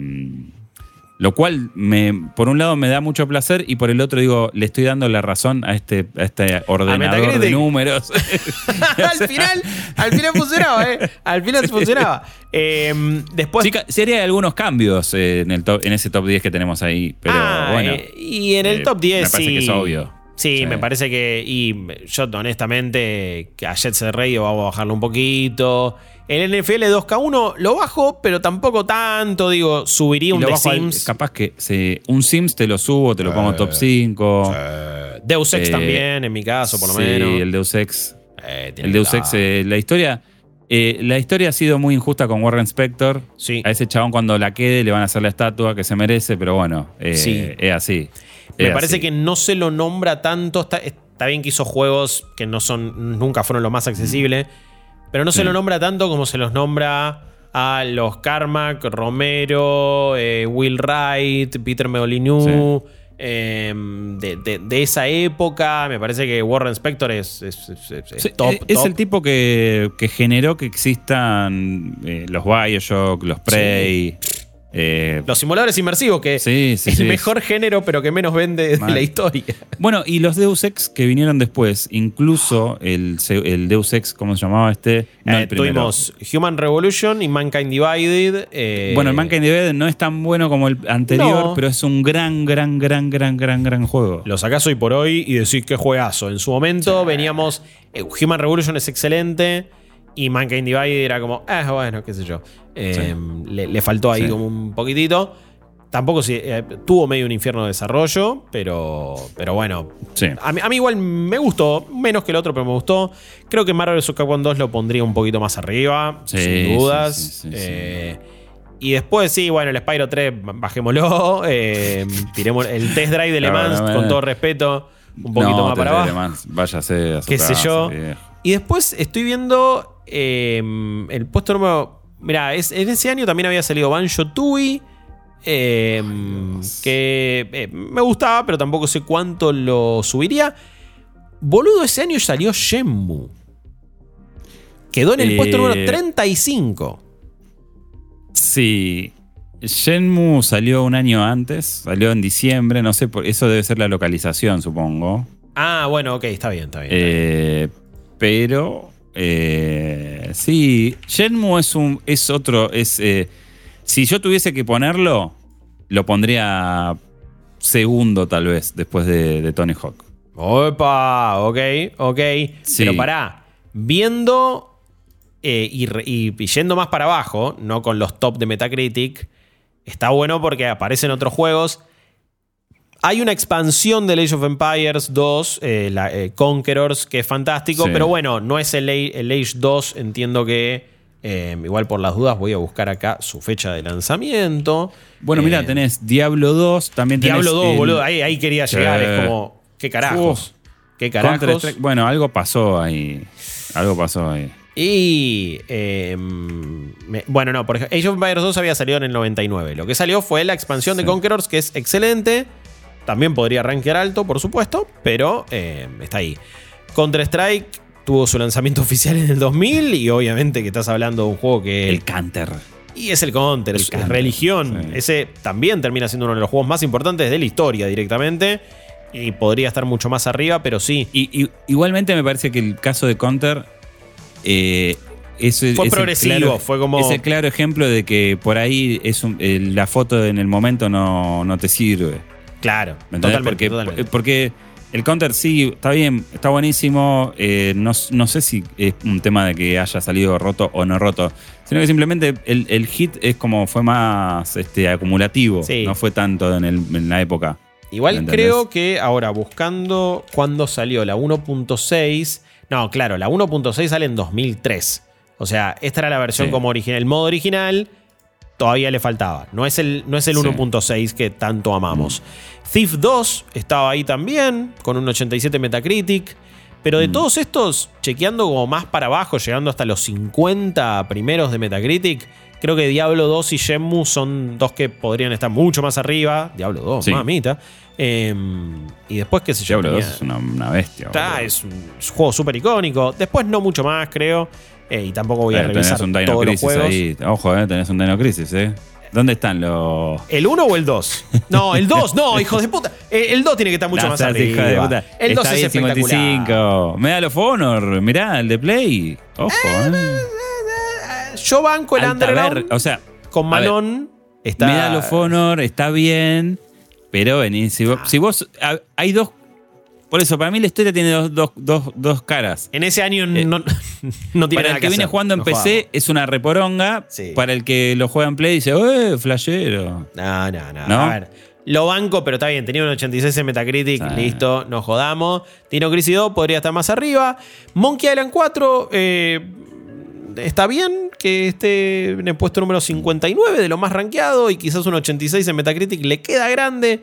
lo cual, me, por un lado, me da mucho placer y por el otro, digo, le estoy dando la razón a este, a este ordenador de números. (laughs) al final, al final funcionaba, ¿eh? Al final funcionaba. Eh, después. Sí, haría algunos cambios eh, en, el top- en ese top 10 que tenemos ahí, pero Ah, bueno. eh, y en el eh, top 10 Me parece sí. que es obvio. Sí, Sí. me parece que. Y yo, honestamente, que a Jet Set Radio vamos a bajarlo un poquito. El NFL 2K1 lo bajo, pero tampoco tanto. Digo, subiría un lo The bajo al- Sims. capaz que sí, un Sims te lo subo, te lo pongo top 5. Eh, Deus Ex Eh, también, en mi caso, por lo sí, menos. el Deus Ex. Eh, El Deus Ex, eh, la historia. eh, la historia ha sido muy injusta con Warren Spector. Sí. A ese chabón cuando la quede le van a hacer la estatua que se merece, pero bueno, eh, Sí. es así. Me Es parece así. que no se lo nombra tanto. Está, está bien que hizo juegos que no son. nunca fueron lo más accesible. Pero no se lo nombra tanto como se los nombra a los Carmack, Romero, eh, Will Wright, Peter Meolinu. eh, de, de- de esa época. Me parece que Warren Spector es, es- es- es- es Sí, top. es top. el tipo que, que generó que existan eh, los Bioshock, los Prey. Eh, Los simuladores inmersivos, que Sí, sí, el sí. mejor género, pero que menos vende de la historia. Bueno, y los Deus Ex que vinieron después, incluso el, Deus Ex, ¿cómo se llamaba este? No, Eh, tuvimos Human Revolution y Mankind Divided. eh, Bueno, el Mankind Divided no es tan bueno como el anterior, No. pero es un gran, gran, gran, gran, gran, gran juego. Lo sacás hoy por hoy y decís que juegazo. En su momento veníamos. Human Revolution es excelente. Y Mankind Divided era como, ah, bueno, qué sé yo. Eh, le, le faltó ahí Sí. como un poquitito. Tampoco si, eh, tuvo medio un infierno de desarrollo, pero, pero bueno. Sí. A mí, a mí igual me gustó, menos que el otro, pero me gustó. Creo que Marvel vs. Capcom 2 lo pondría un poquito más arriba, sin dudas. sí, sí, sí, Eh, Y después, sí, bueno, el Spyro 3, bajémoslo. (laughs) eh, tiremos el test drive de Le Mans, no, no. con todo respeto, un poquito más para abajo. Váyase a su Qué sé casa, yo. viejo. Y después estoy viendo eh, el puesto número. Mira, en ese año también había salido Banjo Tui. eh, que eh, me gustaba, pero tampoco sé cuánto lo subiría. Boludo, ese año salió Shenmue. Quedó en el Eh, puesto número 35. Sí. Shenmue salió un año antes, salió en diciembre, no sé, por eso debe ser la localización, supongo. Ah, bueno, ok, está bien, está bien. está bien. Eh, pero eh, sí, Shenmue es un es otro es eh, si yo tuviese que ponerlo lo pondría segundo tal vez después de, de Tony Hawk. Opa, ok, ok. Sí. Pero pará, viendo eh, y- y yendo más para abajo, no con los top de Metacritic, está bueno porque aparecen otros juegos. Hay una expansión de Age of Empires 2, eh, la, eh, Conquerors, que es fantástico, Sí. pero bueno, no es el, Age 2, entiendo que, eh, igual por las dudas voy a buscar acá su fecha de lanzamiento. Bueno, mira, tenés Diablo 2, también tenés Diablo 2, el boludo, ahí, ahí quería llegar, es como, ¿qué carajos? ¿Qué carajos? Bueno, algo pasó ahí. Algo pasó ahí. Y. eh, me- bueno, no, por ejemplo, Age of Empires 2 había salido en el 99. Lo que salió fue la expansión de. Conquerors, que es excelente. También podría rankear alto, por supuesto, pero eh, está ahí. Counter-Strike tuvo su lanzamiento (laughs) oficial en el 2000 y obviamente que estás hablando de un juego que. El Counter. y es el Counter, el es, Counter, religión. sí. Ese también termina siendo uno de los juegos más importantes de la historia directamente. Y podría estar mucho más arriba, pero sí. Y, y- igualmente me parece que el caso de Counter eh, es, Fue es progresivo, claro- fue como- Es el claro ejemplo de que por ahí es un- eh, la foto en el momento no, no te sirve. Claro, ¿Me entendés? totalmente, porque, totalmente. porque el Counter sí, está bien, está buenísimo. eh, no, no sé si es un tema de que haya salido roto o no roto, sino que simplemente el, el hit es como fue más este, acumulativo. Sí. No fue tanto en, el- en la época. Igual creo que ahora buscando cuándo salió la 1.6. No, claro, la 1.6 sale en 2003. O sea, esta era la versión Sí. como original. El modo original todavía le faltaba. No es el, no es el Sí. 1.6 que tanto amamos. Thief 2 estaba ahí también, con un 87 Metacritic. Pero de Mm. todos estos, chequeando como más para abajo, llegando hasta los 50 primeros de Metacritic, creo que Diablo 2 y Shenmue son dos que podrían estar mucho más arriba. Diablo 2, Sí. mamita. Eh, y después, qué sé yo. Diablo 2 tenía- es una, una bestia. Está, es un, es un juego súper icónico. Después no mucho más, creo. Eh, y tampoco voy a Eh, revisar tenés un Dino todos los Crisis juegos. ahí. Ojo, eh, tenés un Dino Crisis, ¿eh? ¿Dónde están los.? ¿El 1 o el 2? No, el 2, no, (laughs) hijo de puta. Eh, El 2 tiene que estar mucho No más arriba. de puta. El 2 Está es espectacular. 55. Medal of Honor. Mirá, el de Play. Ojo, eh. Yo banco el Alta Underground ver- O sea, con Manon. Está. Medal of Honor está bien. Pero vení, si vos. si vos- ha- hay dos. Por eso, para mí la historia tiene dos, dos, dos, dos caras. En ese año no, no tiene Para nada el que viene hacer. jugando en No PC jugamos. es una reporonga. Sí. Para el que lo juega en Play dice, ¡eh, flashero! No, no, no, ¿No? A ver, lo banco, pero está bien. Tenía un 86 en Metacritic. Listo, no jodamos. Dino Crisis 2 podría estar más arriba. Monkey Island 4 eh, está bien que esté en el puesto número 59 de lo más rankeado. Y quizás un 86 en Metacritic le queda grande.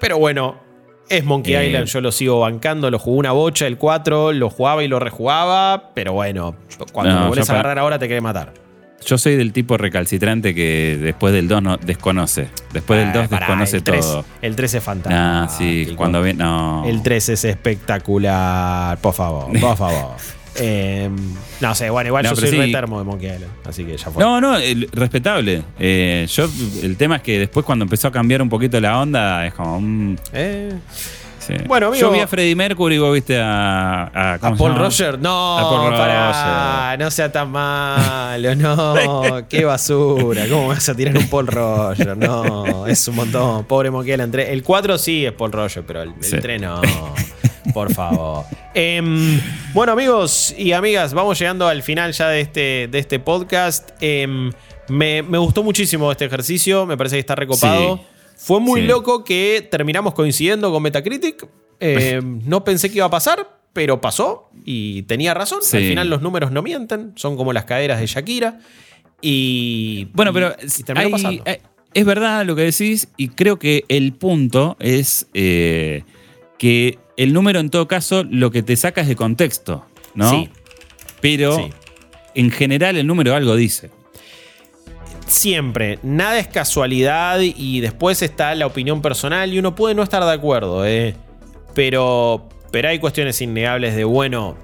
Pero bueno, es Monkey Eh. Island. Yo lo sigo bancando. Lo jugué una bocha el 4. Lo jugaba y lo rejugaba. Pero bueno, cuando No, lo vuelves a agarrar ahora te quiere matar. Yo soy del tipo recalcitrante que después del 2 no, desconoce. Después del Ah, 2 pará, desconoce el 3, todo. El 3 es fantástico. Ah, sí, cuando ven. No. El 3 es espectacular. Por favor, por favor. (laughs) Eh, no sé, bueno, igual No, yo soy sí. re termo de Monkey Island. Así que ya fue. No, no, el- respetable. Eh, yo, el tema es que después cuando empezó a cambiar un poquito la onda, es como. mm, Eh, sí. Bueno, amigo- Yo vi a Freddie Mercury, vos viste a. ¿A, ¿A cómo se Paul llama? Roger? No, A Paul pará, no sea tan malo, no, (laughs) qué basura, ¿cómo vas a tirar un Paul Roger? No, es un montón, pobre 3. El 4 sí es Paul Roger, pero el, el Sí. 3 no, por favor. Em, bueno amigos y amigas, vamos llegando al final ya de este, de este podcast. Em, me, me gustó muchísimo este ejercicio, me parece que está recopado. Sí. Fue muy Sí. loco que terminamos coincidiendo con Metacritic. Eh, (laughs) no pensé que iba a pasar, pero pasó y tenía razón. Sí. Al final los números no mienten, son como las caderas de Shakira. Y. Bueno, y- pero y terminó hay- pasando. hay- es verdad lo que decís y creo que el punto es eh, que el número en todo caso lo que te saca es de contexto, ¿no? Sí. Pero Sí. en general el número algo dice. Siempre, nada es casualidad y después está la opinión personal y uno puede no estar de acuerdo, ¿eh? Pero, pero hay cuestiones innegables de, bueno,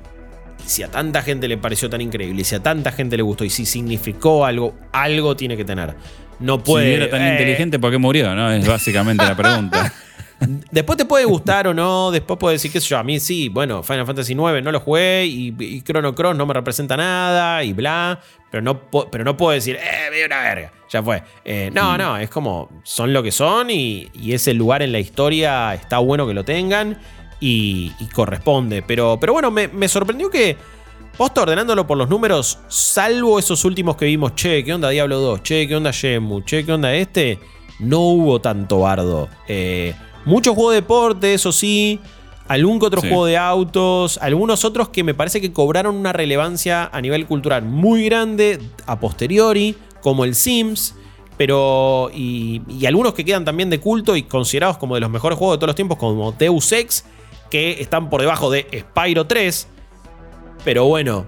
si a tanta gente le pareció tan increíble, si a tanta gente le gustó y si significó algo, algo tiene que tener. No puede... si era tan eh, inteligente, ¿por qué murió? ¿no? Es básicamente la pregunta. (laughs) Después te puede gustar o no, después puede decir, qué sé yo, a mí sí, bueno, Final Fantasy IX no lo jugué y, y Chrono Cross no me representa nada y bla, pero no, pero no puedo decir, eh, me dio una verga, ya fue. Eh, no, no, es como, son lo que son y, y ese lugar en la historia está bueno que lo tengan y, y corresponde. Pero, pero bueno, me, me sorprendió que Posta ordenándolo por los números, salvo esos últimos que vimos, che, ¿qué onda Diablo 2? Che, ¿qué onda Shenmue? Che, ¿qué onda este? No hubo tanto bardo. Eh, muchos juegos de deporte, eso sí. Algún que otro Sí. juego de autos. Algunos otros que me parece que cobraron una relevancia a nivel cultural muy grande a posteriori, como el Sims. Pero. Y, y algunos que quedan también de culto y considerados como de los mejores juegos de todos los tiempos, como Deus Ex, que están por debajo de Spyro 3. Pero bueno,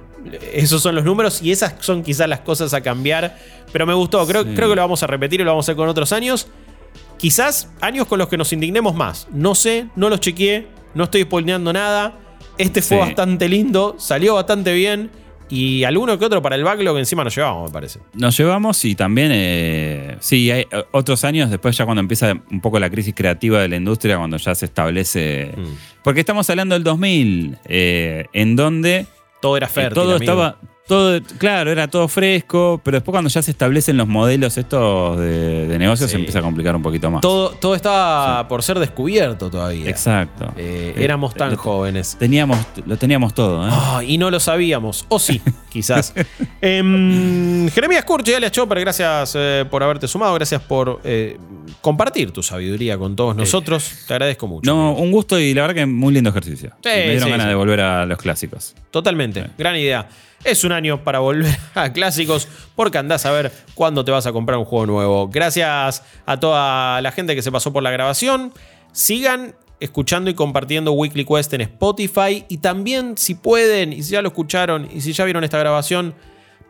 esos son los números y esas son quizás las cosas a cambiar. Pero me gustó, creo, Sí. creo que lo vamos a repetir y lo vamos a hacer con otros años. Quizás años con los que nos indignemos más. No sé, no los chequeé, no estoy spoileando nada. Este fue Sí. bastante lindo, salió bastante bien. Y alguno que otro para el backlog encima nos llevamos, me parece. Nos llevamos y también, eh, sí, hay eh, otros años después ya cuando empieza un poco la crisis creativa de la industria, cuando ya se establece... Mm. Porque estamos hablando del 2000, eh, en donde Todo era eh, fértil. todo amigo. estaba... Todo, claro, era todo fresco, pero después cuando ya se establecen los modelos estos de, de negocios Sí. se empieza a complicar un poquito más. Todo, todo estaba por ser descubierto todavía. Exacto. Eh, Eh, éramos tan lo- jóvenes. Teníamos, lo teníamos todo, ¿eh? Ah, y no lo sabíamos. O sí, (laughs) quizás. Em, Jeremías Curchi, alias Chopper, gracias eh, por haberte sumado. Gracias por eh, compartir tu sabiduría con todos nosotros. Te agradezco mucho. No, un gusto y la verdad que muy lindo ejercicio. Sí, me dieron sí, ganas de volver a los clásicos. Totalmente. Gran idea. Es un año para volver (laughs) a clásicos porque andás a ver cuándo te vas a comprar un juego nuevo. Gracias a toda la gente que se pasó por la grabación. Sigan escuchando y compartiendo Weekly Quest en Spotify. Y también, si pueden, y si ya lo escucharon, y si ya vieron esta grabación,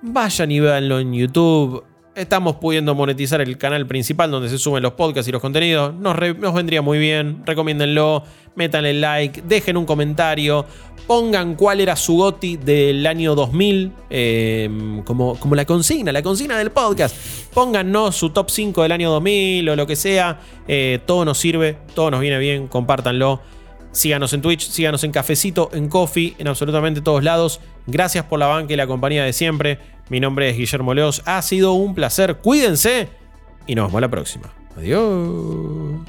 vayan y véanlo en YouTube. Estamos pudiendo monetizar el canal principal donde se suben los podcasts y los contenidos. Nos, vendría muy bien. Recomiéndenlo. Métanle like. Dejen un comentario. Pongan cuál era su GOTI del año 2000. eh, como, como la consigna, la consigna del podcast. Pónganos su top 5 del año 2000 o lo que sea. Eh, todo nos sirve. Todo nos viene bien. Compártanlo. Síganos en Twitch, síganos en Cafecito, en Coffee, en absolutamente todos lados. Gracias por la banca y la compañía de siempre. Mi nombre es Guillermo Leos. Ha sido un placer. Cuídense y nos vemos la próxima. Adiós.